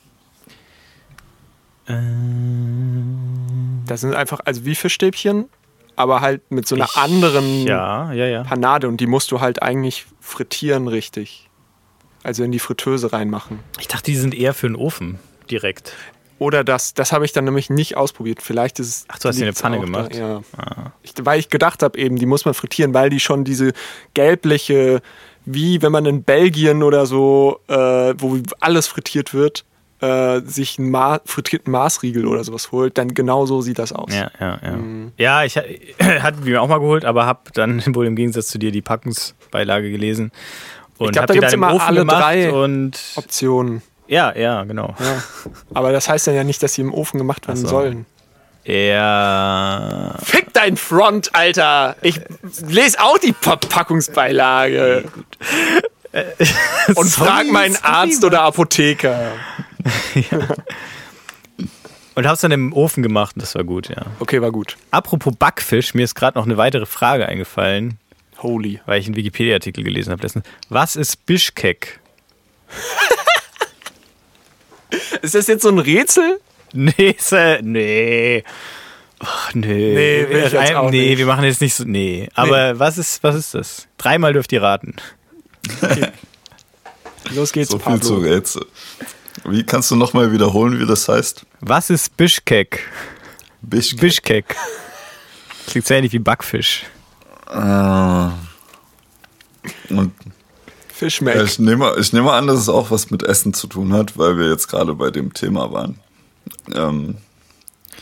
Das sind einfach, also wie Fischstäbchen, aber halt mit so einer Ich- anderen Ja, ja, ja. Panade und die musst du halt eigentlich frittieren richtig. Also in die Fritteuse reinmachen. Ich dachte, die sind eher für den Ofen direkt. Oder das, das habe ich dann nämlich nicht ausprobiert. Vielleicht ist es. Ach, du hast in eine Pfanne gemacht? Da, ja. Ich, weil ich gedacht habe, eben, die muss man frittieren, weil die schon diese gelbliche, wie wenn man in Belgien oder so, äh, wo alles frittiert wird, äh, sich einen Ma frittierten Maßriegel oder sowas holt, dann genau so sieht das aus. Ja, ja, ja. Mhm. Ja, ich ha- (clears throat) hatte mir auch mal geholt, aber habe dann (laughs) wohl im Gegensatz zu dir die Packungsbeilage gelesen. Und glaub, hab da dann im immer Ofen alle drei und Optionen. ja, ja, genau. Ja. Aber das heißt dann ja nicht, dass sie im Ofen gemacht werden so. sollen. Ja. Fick dein Front, Alter! Ich lese auch die Verpackungsbeilage. (laughs) Und frag meinen Arzt oder Apotheker. (laughs) Und hab's dann im Ofen gemacht und das war gut, ja. Okay, war gut. Apropos Backfisch, mir ist gerade noch eine weitere Frage eingefallen, Holy. weil ich einen Wikipedia-Artikel gelesen habe letztens. Was ist Bischkek? (laughs) Ist das jetzt so ein Rätsel? Nee, (laughs) äh, nee. Ach, nee. Nee, will ich jetzt Rein- auch nee, nicht. wir machen jetzt nicht so. Nee. Aber was ist, was ist das? Dreimal dürft ihr raten. Los geht's, So viel zu Pablo. Rätsel. Wie kannst du nochmal wiederholen, wie das heißt? Was ist Bischkek? Bisch. Bischkek. Klingt so ähnlich wie Backfisch. Ah. Und Fischmeck. ich nehme, ich nehme an, dass es auch was mit Essen zu tun hat, weil wir jetzt gerade bei dem Thema waren. Ähm,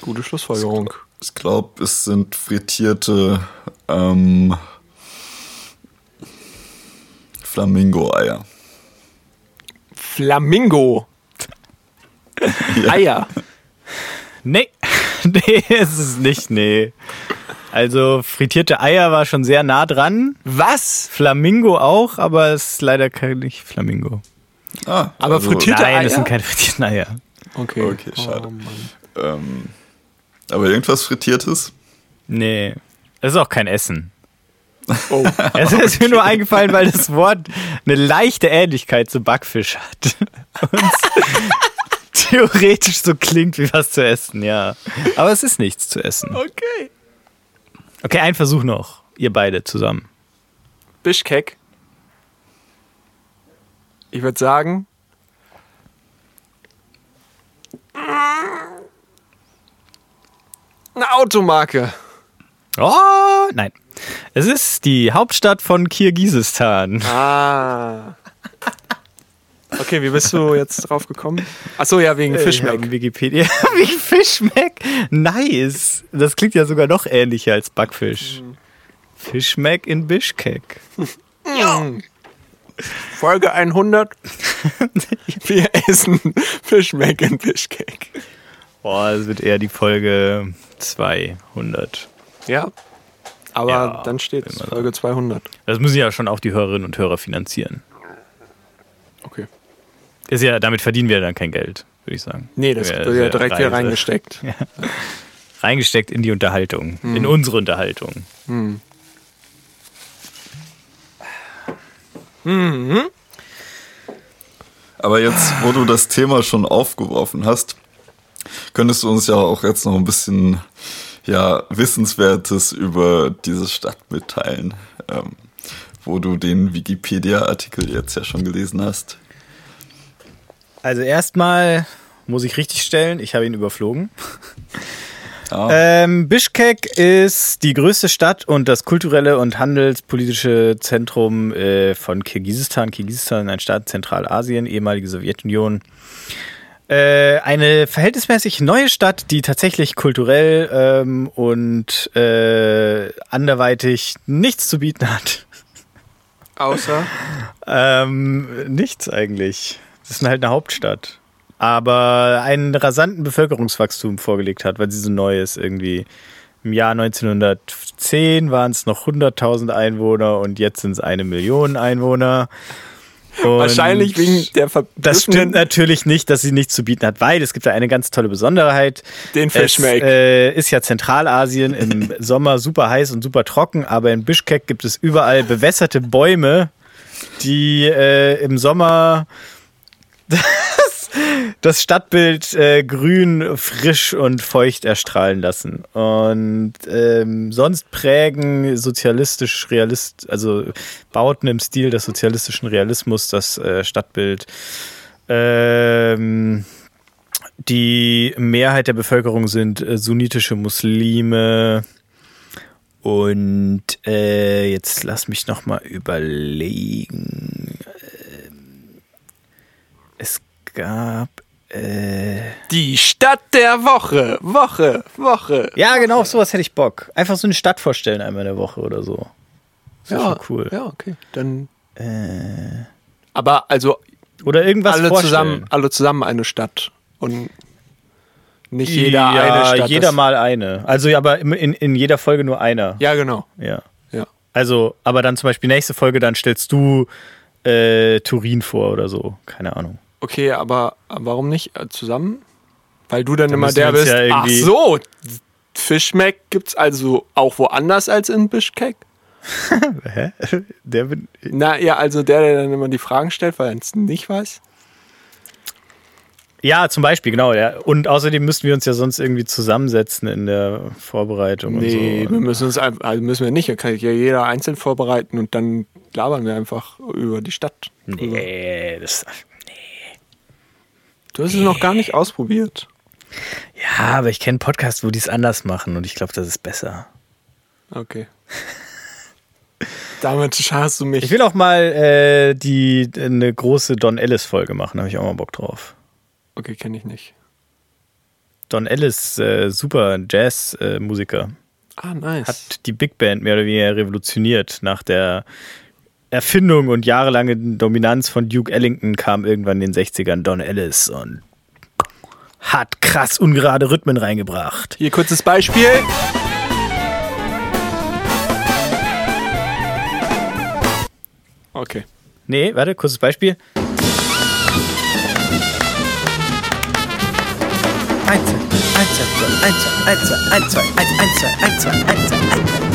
Gute Schlussfolgerung. ich glaube, es sind frittierte ähm, Flamingo-Eier. Flamingo. (laughs) Eier. Nee. (laughs) nee, ist es nicht, nee. Also frittierte Eier war schon sehr nah dran. Was? Flamingo auch, aber es ist leider kein nicht Flamingo. Ah, Aber frittierte Nein, Eier? das sind keine frittierten Eier. Okay. Okay, schade. Oh. Ähm, aber irgendwas Frittiertes? Nee. Das ist auch kein Essen. Oh. (laughs) Es ist mir nur eingefallen, weil das Wort eine leichte Ähnlichkeit zu Backfisch hat. Und theoretisch so klingt wie was zu essen, ja. Aber es ist nichts zu essen. Okay. Okay, ein Versuch noch. Ihr beide zusammen. Bischkek. Ich würde sagen, Eine Automarke. Oh, nein. Es ist die Hauptstadt von Kirgisistan. Ah. Okay, wie bist du jetzt drauf gekommen? Achso, ja, wegen Äh, Fischmeck. ja, Wikipedia. (laughs) Wie Fischmeck? Nice. Das klingt ja sogar noch ähnlicher als Backfisch. Fischmeck in Bischkek. Folge 100. (laughs) Wir essen Fischmeck in Bischkek. Boah, das wird eher die Folge 200. Ja. Aber Ja, dann steht. Folge 200. Das müssen ja schon auch die Hörerinnen und Hörer finanzieren. Okay. Ist ja, damit verdienen wir dann kein Geld, würde ich sagen. Nee, das Ja, wird ja direkt wieder Reise. reingesteckt. (laughs) Reingesteckt in die Unterhaltung. Hm. In unsere Unterhaltung. Aber jetzt, wo du das Thema schon aufgeworfen hast, könntest du uns ja auch jetzt noch ein bisschen ja, Wissenswertes über diese Stadt mitteilen, ähm, wo du den Wikipedia-Artikel jetzt ja schon gelesen hast. Also erstmal muss ich richtig stellen, ich habe ihn überflogen. (laughs) Ah, Ähm, Bischkek ist die größte Stadt und das kulturelle und handelspolitische Zentrum äh, von Kirgisistan. Kirgisistan, ein Staat in Zentralasien, ehemalige Sowjetunion. Äh, eine verhältnismäßig neue Stadt, die tatsächlich kulturell ähm, und äh, anderweitig nichts zu bieten hat. Außer. (laughs) Ähm, nichts eigentlich. Das ist halt eine Hauptstadt. Aber einen rasanten Bevölkerungswachstum vorgelegt hat, weil sie so neu ist irgendwie. Im Jahr 1910 waren es noch 100.000 Einwohner und jetzt sind es eine Million Einwohner. Und Wahrscheinlich wegen der das stimmt natürlich nicht, dass sie nichts zu bieten hat, weil es gibt da eine ganz tolle Besonderheit. Den Fischmeck. äh, ist ja Zentralasien im (laughs) Sommer super heiß und super trocken, aber in Bischkek gibt es überall bewässerte Bäume, die äh, im Sommer das, das Stadtbild äh, grün, frisch und feucht erstrahlen lassen. Und ähm, sonst prägen sozialistisch realist, also Bauten im Stil des sozialistischen Realismus das äh, Stadtbild. Ähm, die Mehrheit der Bevölkerung sind äh, sunnitische Muslime. Und äh, jetzt lass mich noch mal überlegen. Gab äh, Die Stadt der Woche. Woche. Woche. ja genau, auf sowas hätte ich Bock. Einfach so eine Stadt vorstellen einmal in der Woche oder so. Das wäre schon cool. Ja, okay. Dann. Äh, Aber also oder irgendwas alle vorstellen. zusammen, alle zusammen eine Stadt. Und nicht jeder ja, eine Stadt. Jeder mal eine. Also aber in, in, in jeder Folge nur einer. Ja, genau. ja. Ja. Also, aber dann zum Beispiel nächste Folge, dann stellst du äh, Turin vor oder so. Keine Ahnung. Okay, aber warum nicht äh, zusammen? Weil du dann, immer müssen wir der bist. ja Ach so, Fischmeck gibt's also auch woanders als in Bischkek? (laughs) Hä? Der bin, Na ja, also der, der dann immer die Fragen stellt, weil er es nicht weiß. ja, zum Beispiel, genau. Ja. Und außerdem müssten wir uns ja sonst irgendwie zusammensetzen in der Vorbereitung Nee, und wir so. müssen uns einfach, also müssen wir nicht, da kann sich ja jeder einzeln vorbereiten und dann labern wir einfach über die Stadt. Nee, das, Du hast es noch gar nicht ausprobiert. ja, aber ich kenne Podcasts, wo die es anders machen und ich glaube, das ist besser. Okay. Damit schaust du mich. Ich will auch mal äh, die eine große Don Ellis Folge machen, habe ich auch mal Bock drauf. okay, kenne ich nicht. Don Ellis, äh, super Jazz-Musiker. Ah, nice. hat die Big Band mehr oder weniger revolutioniert. Nach der Erfindung und jahrelangen Dominanz von Duke Ellington kam irgendwann in den 60ern Don Ellis und hat krass ungerade Rhythmen reingebracht. Hier kurzes Beispiel. Okay. Nee, warte, kurzes Beispiel. Eins, zwei, eins, zwei, eins, zwei, eins, zwei, eins, zwei,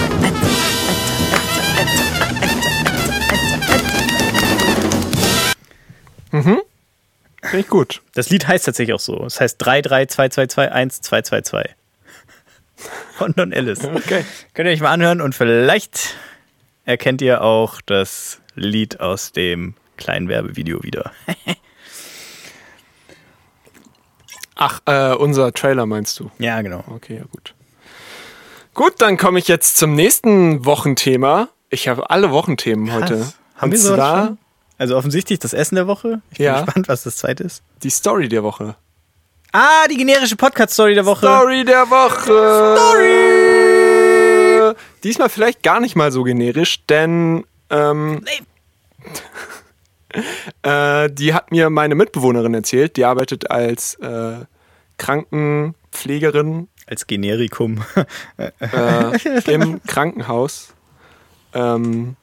Finde ich gut. Das Lied heißt tatsächlich auch so. Es heißt 332222122. Von Don Ellis. (laughs) Okay. Könnt ihr euch mal anhören und vielleicht erkennt ihr auch das Lied aus dem kleinen Werbevideo wieder. (laughs) Ach, äh, unser Trailer meinst du? Ja, genau. Okay, ja gut. Gut, dann komme ich jetzt zum nächsten Wochenthema. Ich habe alle Wochenthemen heute. Krass. Haben Und wir sowas zwar schon? Also offensichtlich das Essen der Woche. Ich bin Ja. gespannt, was das zweite ist. die Story der Woche. Ah, die generische Podcast-Story der Woche. Story der Woche. Story. Diesmal vielleicht gar nicht mal so generisch, denn ähm, (laughs) äh, die hat mir meine Mitbewohnerin erzählt. Die arbeitet als äh, Krankenpflegerin Als Generikum. äh, im (laughs) Krankenhaus. Ähm,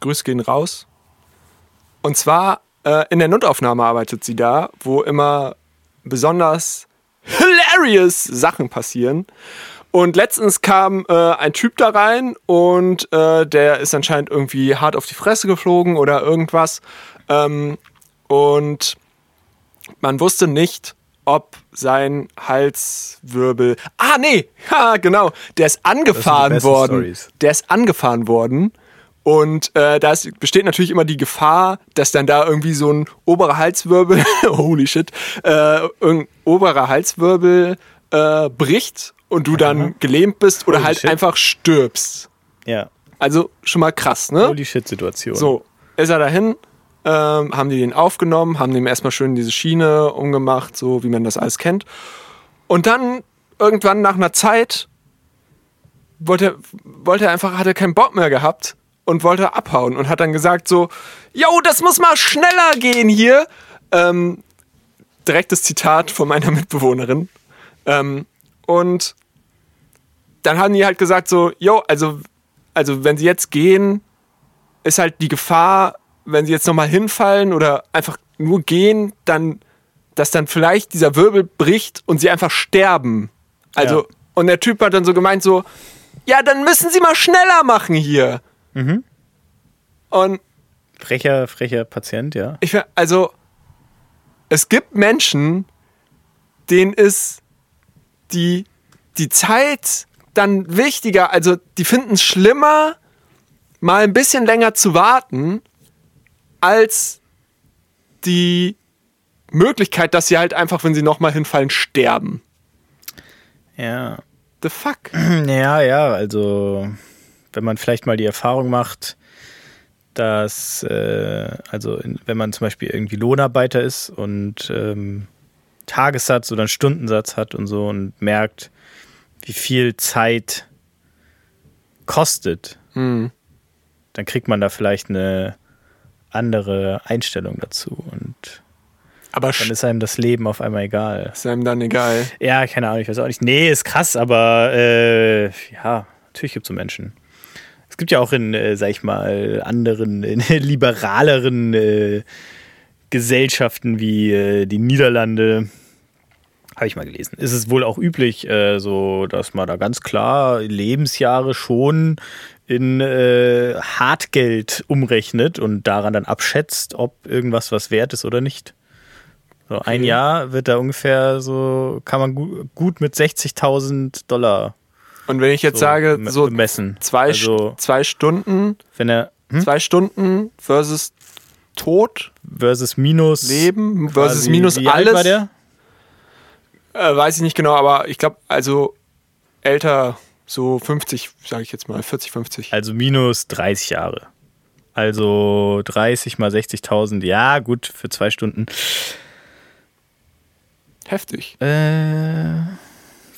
Grüße gehen raus. Und zwar äh, in der Notaufnahme arbeitet sie da, wo immer besonders hilarious Sachen passieren. Und letztens kam äh, ein Typ da rein und äh, der ist anscheinend irgendwie hart auf die Fresse geflogen oder irgendwas. Ähm, und man wusste nicht, ob sein Halswirbel. Ah, nee, (laughs) ha, genau. Der ist angefahren worden. Stories. Der ist angefahren worden. Und äh, da besteht natürlich immer die Gefahr, dass dann da irgendwie so ein oberer Halswirbel, (laughs) holy shit, äh, ein oberer Halswirbel äh, bricht und du dann gelähmt bist oder Holy halt shit. einfach stirbst. ja. Also schon mal krass, ne? Holy Shit-Situation. So, ist er dahin, ähm, haben die den aufgenommen, haben dem erstmal schön diese Schiene umgemacht, so wie man das alles kennt. Und dann irgendwann nach einer Zeit wollte, wollte er einfach, hat er keinen Bock mehr gehabt und wollte abhauen und hat dann gesagt so, yo, das muss mal schneller gehen hier. Ähm, direktes Zitat von meiner Mitbewohnerin. Ähm, und dann haben die halt gesagt so, yo, also, also wenn sie jetzt gehen, ist halt die Gefahr, wenn sie jetzt nochmal hinfallen oder einfach nur gehen, dann, dass dann vielleicht dieser Wirbel bricht und sie einfach sterben. Also, Ja. und der Typ hat dann so gemeint, so, ja, dann müssen sie mal schneller machen hier. Und Frecher, frecher Patient, ja. ich, also, es gibt Menschen, denen ist die, die Zeit dann wichtiger. Also, die finden es schlimmer, mal ein bisschen länger zu warten, als die Möglichkeit, dass sie halt einfach, wenn sie nochmal hinfallen, sterben. Ja. The fuck? (clears throat) Ja, ja, also wenn man vielleicht mal die Erfahrung macht, dass, äh, also in, wenn man zum Beispiel irgendwie Lohnarbeiter ist und ähm, Tagessatz oder einen Stundensatz hat und so und merkt, wie viel Zeit kostet, Hm. dann kriegt man da vielleicht eine andere Einstellung dazu und Aber dann ist einem das Leben auf einmal egal. ist einem dann egal. Ja, keine Ahnung, ich weiß auch nicht. Nee, ist krass, aber äh, ja, natürlich gibt es so Menschen. Es gibt ja auch in, äh, sag ich mal, anderen, in (laughs) liberaleren äh, Gesellschaften wie äh, die Niederlande, habe ich mal gelesen, ist es wohl auch üblich, äh, so, dass man da ganz klar Lebensjahre schon in äh, Hartgeld umrechnet und daran dann abschätzt, ob irgendwas was wert ist oder nicht. So ein. Jahr wird da ungefähr so, kann man gu gut mit 60.000 Dollar Und wenn ich jetzt so sage, so bemessen. zwei, also, zwei Stunden, wenn er hm? zwei Stunden versus Tod, versus minus Leben versus minus wie alt alles. war der? Äh, weiß ich nicht genau, aber ich glaube, also älter, so 50, sage ich jetzt mal, 40, 50. Also minus 30 Jahre. Also 30 mal 60.000, ja gut, für zwei Stunden. Heftig. Äh,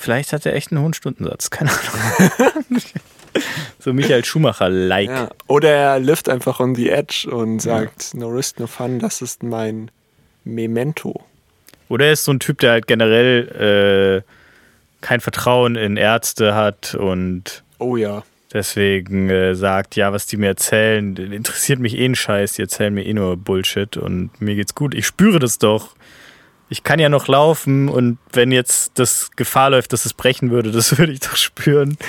vielleicht hat er echt einen hohen Stundensatz, keine Ahnung. (laughs) so Michael Schumacher-like. Ja. Oder er lift einfach on the edge und sagt, no risk, no fun, das ist mein Memento. Oder er ist so ein Typ, der halt generell äh, kein Vertrauen in Ärzte hat und Oh ja. deswegen äh, sagt, ja, was die mir erzählen, interessiert mich eh ein Scheiß, die erzählen mir eh nur Bullshit und mir geht's gut. Ich spüre das doch. Ich kann ja noch laufen und wenn jetzt das Gefahr läuft, dass es brechen würde, das (laughs) würde ich doch spüren. (laughs)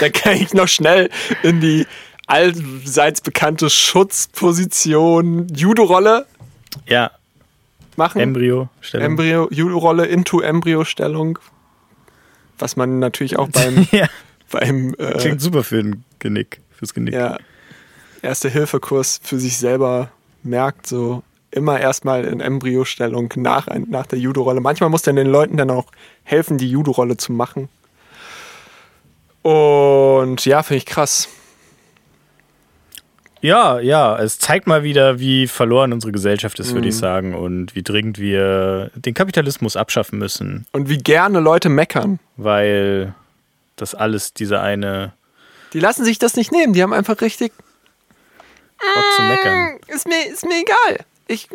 Da kann ich noch schnell in die allseits bekannte Schutzposition Judo-Rolle Ja, machen. Embryo, Stellung. Embryo, Judo-Rolle into Embryo-Stellung. Was man natürlich auch beim, (laughs) ja, beim äh, klingt super für ein Genick, fürs Genick. ja, Erste-Hilfe-Kurs für sich selber merkt, so immer erstmal in Embryostellung nach, nach der Judo-Rolle. Manchmal muss dann den Leuten dann auch helfen, die Judo-Rolle zu machen. Und ja, finde ich krass. Ja, ja, es zeigt mal wieder, wie verloren unsere Gesellschaft ist, würde ich sagen, und wie dringend wir den Kapitalismus abschaffen müssen, Und wie gerne Leute meckern. weil das alles diese eine Die lassen sich das nicht nehmen. Die haben einfach richtig. Bock zu meckern. Ist mir, ist mir egal. Ich.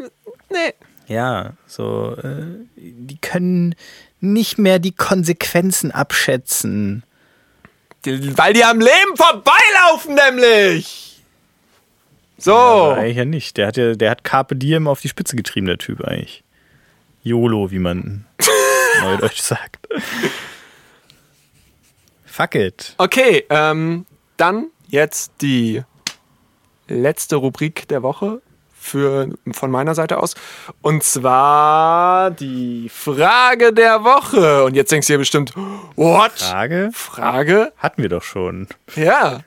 Nee. Ja, so, äh, die können nicht mehr die Konsequenzen abschätzen. Die, weil die am Leben vorbeilaufen, nämlich. So. Aber eigentlich ja nicht. Der hat ja, der hat Carpe Diem auf die Spitze getrieben, der Typ eigentlich. YOLO, wie man (laughs) neudeutsch sagt. Fuck it. Okay, ähm, dann jetzt die letzte Rubrik der Woche für, von meiner Seite aus. Und zwar die Frage der Woche. Und jetzt denkst du dir bestimmt, what? Frage? Frage? Hatten wir doch schon. Ja.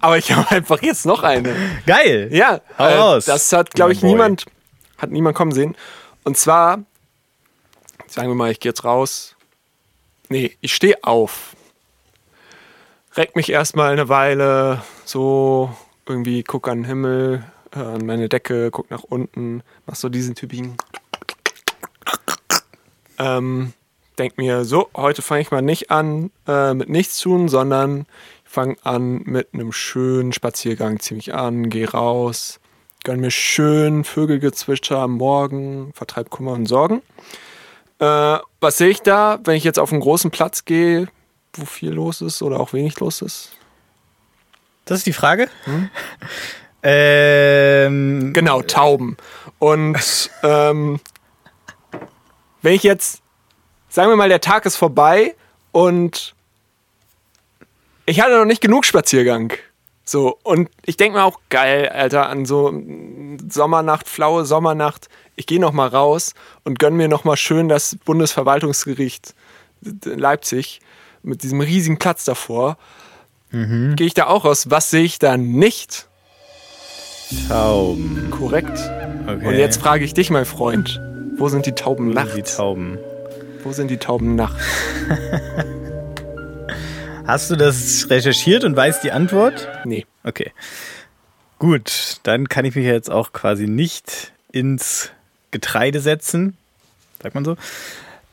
Aber ich (laughs) habe einfach jetzt noch eine. Geil. Ja, Hau äh, raus, das hat, glaube ich, Boy. niemand, hat niemand kommen sehen. Und zwar, sagen wir mal, ich gehe jetzt raus. Nee, ich stehe auf. Reck mich erstmal eine Weile, so irgendwie guck an den Himmel, äh, an meine Decke, guck nach unten, mach so diesen typischen. Ähm, denk mir, so, heute fange ich mal nicht an äh, mit nichts tun, sondern ich fange an mit einem schönen Spaziergang, zieh mich an, geh raus, gönn mir schön Vögelgezwitscher am Morgen, vertreib Kummer und Sorgen. Äh, was sehe ich da, wenn ich jetzt auf einen großen Platz gehe, wo viel los ist oder auch wenig los ist? Das ist die Frage? (laughs) Ähm, Genau, Tauben. Und ähm, wenn ich jetzt, sagen wir mal, der Tag ist vorbei und ich hatte noch nicht genug Spaziergang. So, und ich denke mir auch, geil, Alter, an so mm, Sommernacht, flaue Sommernacht, ich gehe noch mal raus und gönn mir noch mal schön das Bundesverwaltungsgericht Leipzig mit diesem riesigen Platz davor. Gehe ich da auch raus? Was sehe ich da nicht? Tauben. Korrekt. Okay. Und jetzt frage ich dich, mein Freund, wo sind die Tauben die nachts? Tauben. Wo sind die Tauben nachts? (laughs) Hast du das recherchiert und weißt die Antwort? Nee. Okay. Gut, dann kann ich mich jetzt auch quasi nicht ins Getreide setzen. Sagt man so.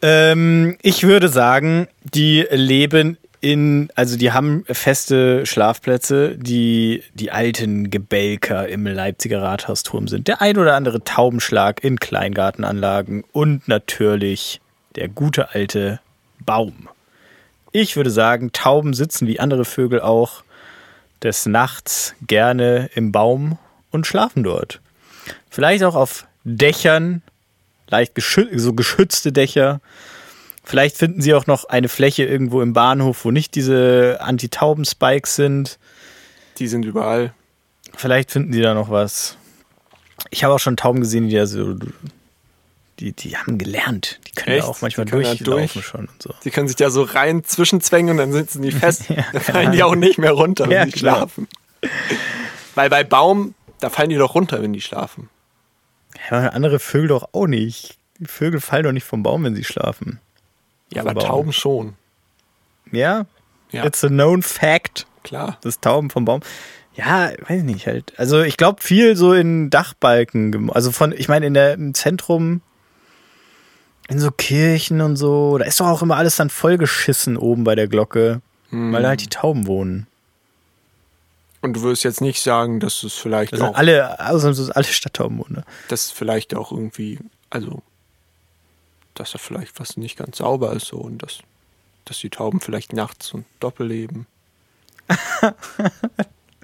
Ähm, ich würde sagen, die leben in, also die haben feste Schlafplätze, die die alten Gebälker im Leipziger Rathausturm sind. Der ein oder andere Taubenschlag in Kleingartenanlagen und natürlich der gute alte Baum. Ich würde sagen, Tauben sitzen wie andere Vögel auch des Nachts gerne im Baum und schlafen dort. Vielleicht auch auf Dächern, leicht geschü so geschützte Dächer. Vielleicht finden sie auch noch eine Fläche irgendwo im Bahnhof, wo nicht diese Anti-Tauben-Spikes sind. Die sind überall. Vielleicht finden sie da noch was. Ich habe auch schon Tauben gesehen, die da so. Die, die haben gelernt. Die können Echt? ja auch manchmal Die da durchlaufen durch? schon und so. Die können sich da so rein zwischenzwängen und dann sitzen die (laughs) fest. Ja, dann fallen die auch nicht mehr runter, wenn Ja, die klar. schlafen. Weil bei Baum, da fallen die doch runter, wenn die schlafen. Ja, andere Vögel doch auch nicht. Die Vögel fallen doch nicht vom Baum, wenn sie schlafen. Ja, aber Baum. Tauben schon. Ja? Ja. It's a known fact, Klar. dass Tauben vom Baum. Ja, weiß ich nicht halt. Also ich glaube viel so in Dachbalken. Also von, ich meine, in der im Zentrum, in so Kirchen und so, da ist doch auch immer alles dann vollgeschissen oben bei der Glocke, weil da halt die Tauben wohnen. Und du würdest jetzt nicht sagen, dass es vielleicht Also auch, alle, ausnahmslos alle Stadttauben wohnen. Ne? dass vielleicht auch irgendwie, also, dass da vielleicht was nicht ganz sauber ist so und dass, dass die Tauben vielleicht nachts so ein Doppelleben. (laughs)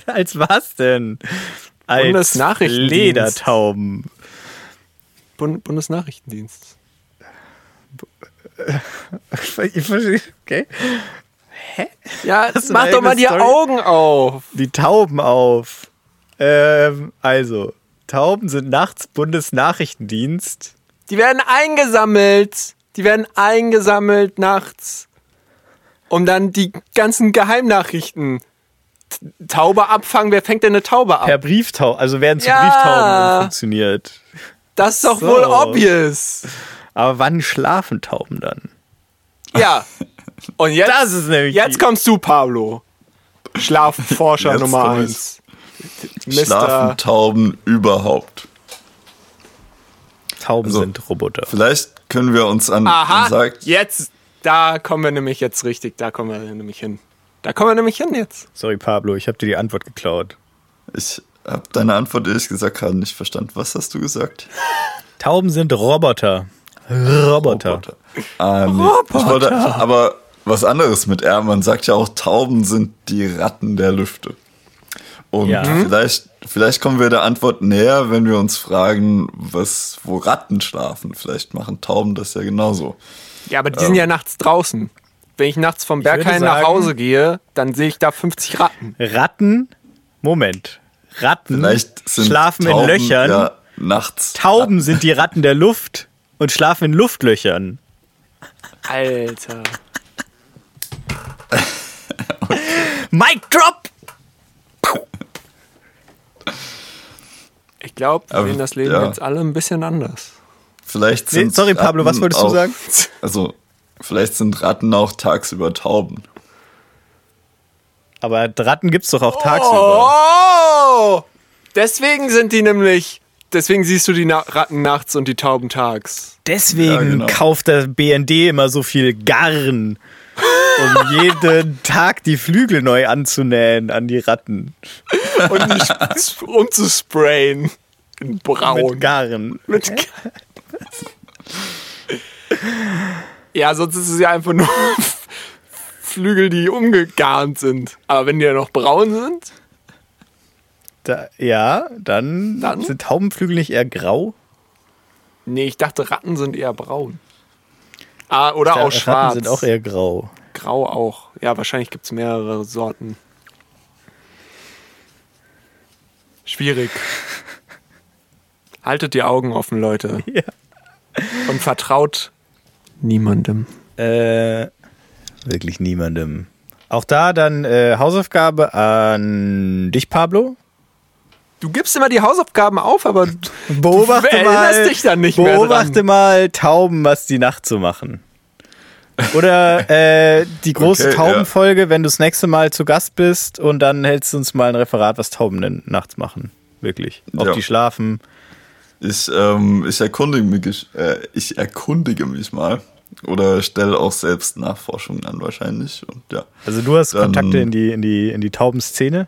Als was denn? Als Bundesnachrichtendienst. Ledertauben. Bund Bundesnachrichtendienst. (laughs) Ich verstehe. Okay. Ja, Hast du mach doch mal die Story? Augen auf. Die Tauben auf. Ähm, also, Tauben sind nachts Bundesnachrichtendienst. Die werden eingesammelt. Die werden eingesammelt nachts. Um dann die ganzen Geheimnachrichten. Taube abfangen. Wer fängt denn eine Taube ab? Per Brieftauben, also werden zu Ja. Brieftauben funktioniert. Das ist doch so. wohl obvious. Aber wann schlafen Tauben dann? Ja. Und jetzt, Das ist nämlich jetzt kommst du, Pablo. Schlafforscher Nummer komm ich. eins. Schlafen Mr. Tauben überhaupt? Tauben Also- sind Roboter. Vielleicht können wir uns an, Aha, an sagt, jetzt, da kommen wir nämlich jetzt richtig, da kommen wir nämlich hin. Da kommen wir nämlich hin jetzt. Sorry, Pablo, ich habe dir die Antwort geklaut. ich habe deine Antwort ehrlich gesagt gerade nicht verstanden. Was hast du gesagt? (laughs) Tauben sind Roboter. Roboter. Ah, nee. Ich wollte, aber was anderes mit R. Man sagt ja auch, Tauben sind die Ratten der Lüfte. Und Ja. vielleicht, vielleicht kommen wir der Antwort näher, wenn wir uns fragen, was, wo Ratten schlafen. Vielleicht machen Tauben das ja genauso. Ja, aber die sind ja nachts draußen. Wenn ich nachts vom Berghain nach Hause gehe, dann sehe ich da 50 Ratten. Ratten, Moment. Ratten Vielleicht sind schlafen Tauben in Löchern. ja nachts. Tauben sind die Ratten der Luft und schlafen in Luftlöchern. Alter. Mic drop! Ich glaube, wir Aber, sehen das Leben ja. jetzt alle ein bisschen anders. Vielleicht Nee, sind sorry, Pablo, was wolltest du auch, sagen? (laughs) Also, vielleicht sind Ratten auch tagsüber Tauben. Aber Ratten gibt's doch auch tagsüber. Oh! Deswegen sind die nämlich. Deswegen siehst du die Na Ratten nachts und die Tauben tags. Deswegen Ja, genau. kauft der BND immer so viel Garn, um (laughs) jeden Tag die Flügel neu anzunähen an die Ratten. Und (laughs) umzusprayen. In braun. Mit Garn. Mit (laughs) ja, sonst ist es ja einfach nur (laughs) Flügel, die umgegarnt sind. Aber wenn die ja noch braun sind, Da, ja, dann, Dann? sind Taubenflügel nicht eher grau? nee, ich dachte, Ratten sind eher braun. Ah, oder Ja, auch schwarz. Ratten sind auch eher grau. Grau auch. Ja, wahrscheinlich gibt es mehrere Sorten. Schwierig. Haltet die Augen offen, Leute. (laughs) Ja. Und vertraut niemandem. Äh, wirklich niemandem. Auch da dann äh, Hausaufgabe an dich, Pablo. Du gibst immer die Hausaufgaben auf, aber Beobachte (laughs) du mal, dich dann nicht mehr beobachte dran. mal Tauben, was die Nacht so machen. Oder äh, die große Okay, Taubenfolge, wenn du das nächste Mal zu Gast bist und dann hältst du uns mal ein Referat, was Tauben denn nachts machen. Wirklich. Ob Ja. die schlafen. Ich, ähm, ich, erkundige mich, äh, ich erkundige mich mal. Oder stelle auch selbst Nachforschungen an wahrscheinlich. Und ja. Also du hast Dann- Kontakte in die, in die, in die Taubenszene.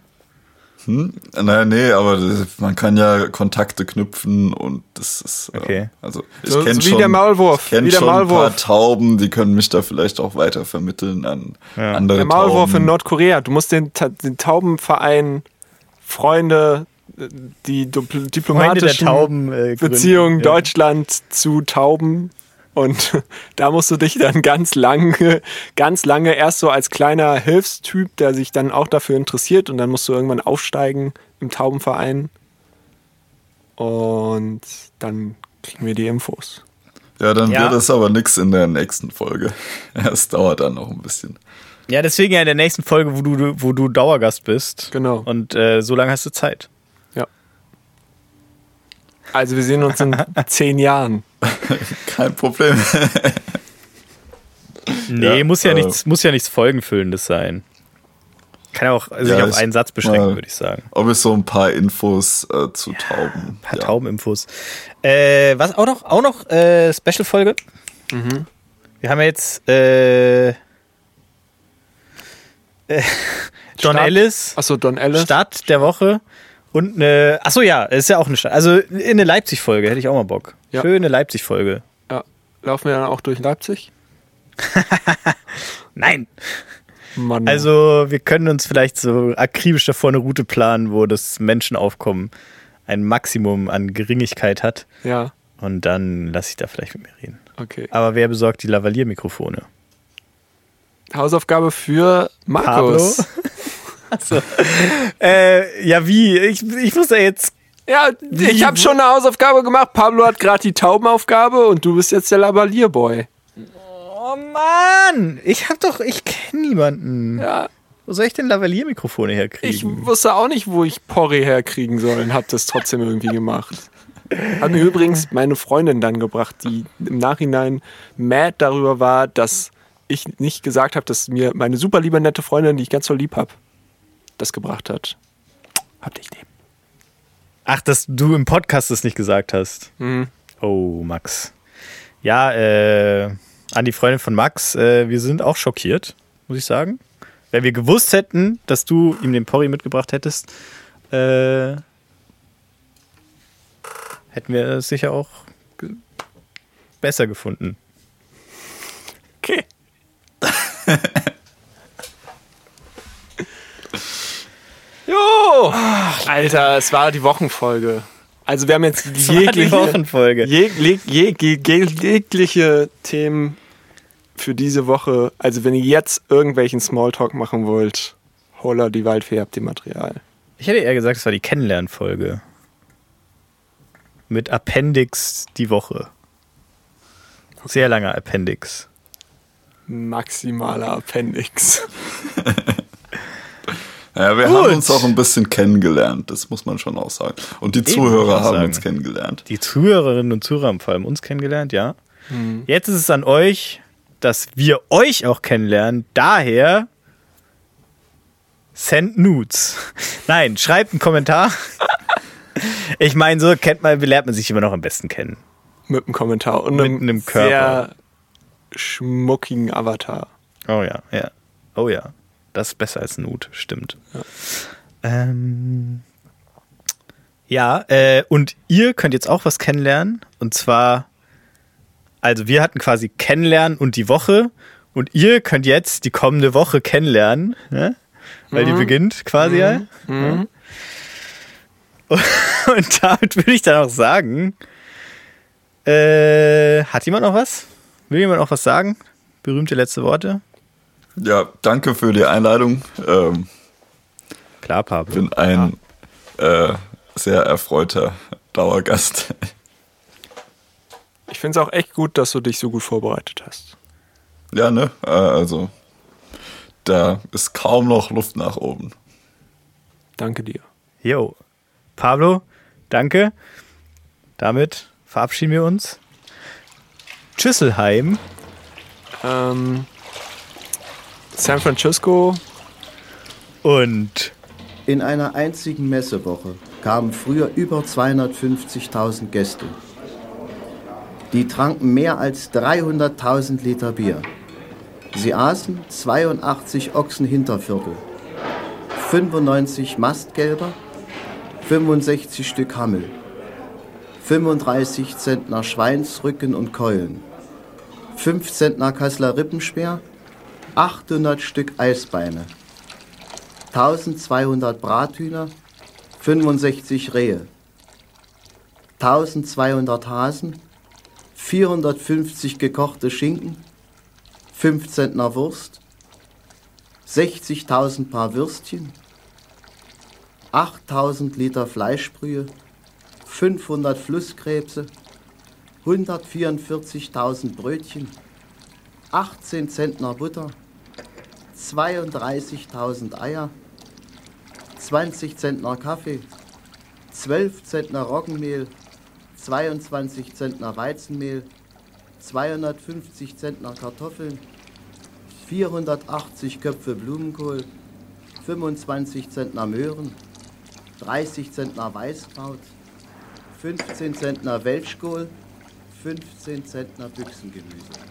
Hm? Naja, nee, aber das, man kann ja Kontakte knüpfen und das ist. Äh, Okay. Also ich So- kenne schon, der Maulwurf, Ich kenn wie der schon ein Maulwurf. paar Tauben, die können mich da vielleicht auch weiter vermitteln an andere Der Maulwurf Tauben. in Nordkorea. Du musst den, den Taubenverein Freunde, äh, die der diplomatischen Tauben. Äh. Beziehungen Ja. Deutschland zu Tauben. Und (laughs) da musst du dich dann ganz lange, ganz lange erst so als kleiner Hilfstyp, der sich dann auch dafür interessiert und dann musst du irgendwann aufsteigen im Taubenverein. Und dann kriegen wir die Infos. Ja, dann Ja. wird es aber nix in der nächsten Folge. (laughs) Es dauert dann noch ein bisschen. Ja, deswegen ja in der nächsten Folge, wo du, wo du Dauergast bist. Genau. Und äh, so lange hast du Zeit. Ja. Also wir sehen uns in (laughs) zehn Jahren. Kein Problem. Nee, Ja, muss, ja äh, nichts, muss ja nichts Folgenfüllendes sein. Kann ja auch sich Ja, auf ich- einen Satz beschränken, würde ich sagen. Ob ich so ein paar Infos äh, zu Tauben. Ein paar ja. Taubeninfos. Äh, was auch noch, auch noch äh, Special-Folge. Mhm. Wir haben ja jetzt äh, äh, (laughs) John Start- Ellis, Achso, Don Ellis. Stadt der Woche. Und eine, achso ja, ist ja auch eine Stadt. Also in eine Leipzig-Folge hätte ich auch mal Bock. Ja. Schöne Leipzig-Folge. Ja. Laufen wir dann auch durch Leipzig? (laughs) Nein. Mann. Also wir können uns vielleicht so akribisch davor eine Route planen, wo das Menschenaufkommen ein Maximum an Geringigkeit hat. Ja, Und dann lasse ich da vielleicht mit mir reden. okay. Aber wer besorgt die Lavalier-Mikrofone? Hausaufgabe für Markus. (laughs) Achso. äh, ja, wie? Ich, ich muss da jetzt. Ja, ich habe schon eine Hausaufgabe gemacht. Pablo hat gerade die Taubenaufgabe und du bist jetzt der Lavalier-Boy. Oh Mann! Ich hab doch. Ich kenne niemanden. Ja, Wo soll ich denn Lavalier-Mikrofone ich herkriegen? wusste auch nicht, wo ich Porree herkriegen soll und hab das trotzdem irgendwie gemacht. Hat mir übrigens meine Freundin dann gebracht, die im Nachhinein mad darüber war, dass ich nicht gesagt habe, dass mir meine super liebe nette Freundin, die ich ganz so lieb habe, das gebracht hat. Hab dich lieb. Ach, dass du im Podcast es nicht gesagt hast. Mhm. Oh, Max. Ja, äh, an die Freundin von Max, äh, wir sind auch schockiert, muss ich sagen. Wenn wir gewusst hätten, dass du ihm den Porri mitgebracht hättest, äh, hätten wir es sicher auch ge besser gefunden. Okay. (laughs) jo! Alter, es war die Wochenfolge. Also wir haben jetzt jegliche, Wochenfolge. jeg, jeg, jeg, jegliche Themen für diese Woche. Also wenn ihr jetzt irgendwelchen Smalltalk machen wollt, holla die Waldfee, habt ihr Material. Ich hätte eher gesagt, es war die Kennenlernfolge. Mit Appendix die Woche. Sehr langer Appendix. Maximaler Appendix. (laughs) Ja, wir Gut. haben uns auch ein bisschen kennengelernt, das muss man schon auch sagen. Und die ich Zuhörer haben uns kennengelernt. Die Zuhörerinnen und Zuhörer haben vor allem uns kennengelernt, ja. Jetzt ist es an euch, dass wir euch auch kennenlernen. Daher send nudes. (laughs) Nein, schreibt einen Kommentar. (laughs) Ich meine, so kennt man, lernt man sich immer noch am besten kennen. Mit einem Kommentar und Mit einem, einem Körper. sehr schmuckigen Avatar. Oh ja, ja. Oh ja. Das ist besser als Nude, stimmt. Ähm, ja, äh, und ihr könnt jetzt auch was kennenlernen. Und zwar, also wir hatten quasi kennenlernen und die Woche. Und ihr könnt jetzt die kommende Woche kennenlernen, ne? weil die beginnt quasi ja. ja. (laughs) Und damit würde ich dann auch sagen, äh, hat jemand noch was? Will jemand noch was sagen? Berühmte letzte Worte? Ja, danke für die Einladung. Ähm, Klar, Pablo. bin ein äh, sehr erfreuter Dauergast. Ich finde es auch echt gut, dass du dich so gut vorbereitet hast. ja, ne? Äh, also, da ist kaum noch Luft nach oben. Danke dir. Jo. Pablo, danke. Damit verabschieden wir uns. Tschüsselheim. Ähm, San Francisco, Und In einer einzigen Messewoche kamen früher über 250.000 Gäste. Die tranken mehr als 300.000 Liter Bier. Sie aßen 82 Ochsenhinterviertel, 95 Mastgelber, 65 Stück Hammel, 35 Zentner Schweinsrücken und Keulen, 5 Zentner Kasseler Rippenspeer, 800 Stück Eisbeine, 1200 Brathühner, 65 Rehe, 1200 Hasen, 450 gekochte Schinken, 5 Zentner Wurst, 60.000 Paar Würstchen, 8000 Liter Fleischbrühe, 500 Flusskrebse, 144.000 Brötchen, 18 Zentner Butter, 32.000 Eier, 20 Zentner Kaffee, 12 Zentner Roggenmehl, 22 Zentner Weizenmehl, 250 Zentner Kartoffeln, 480 Köpfe Blumenkohl, 25 Zentner Möhren, 30 Zentner Weißkraut, 15 Zentner Welschkohl, 15 Zentner Büchsengemüse.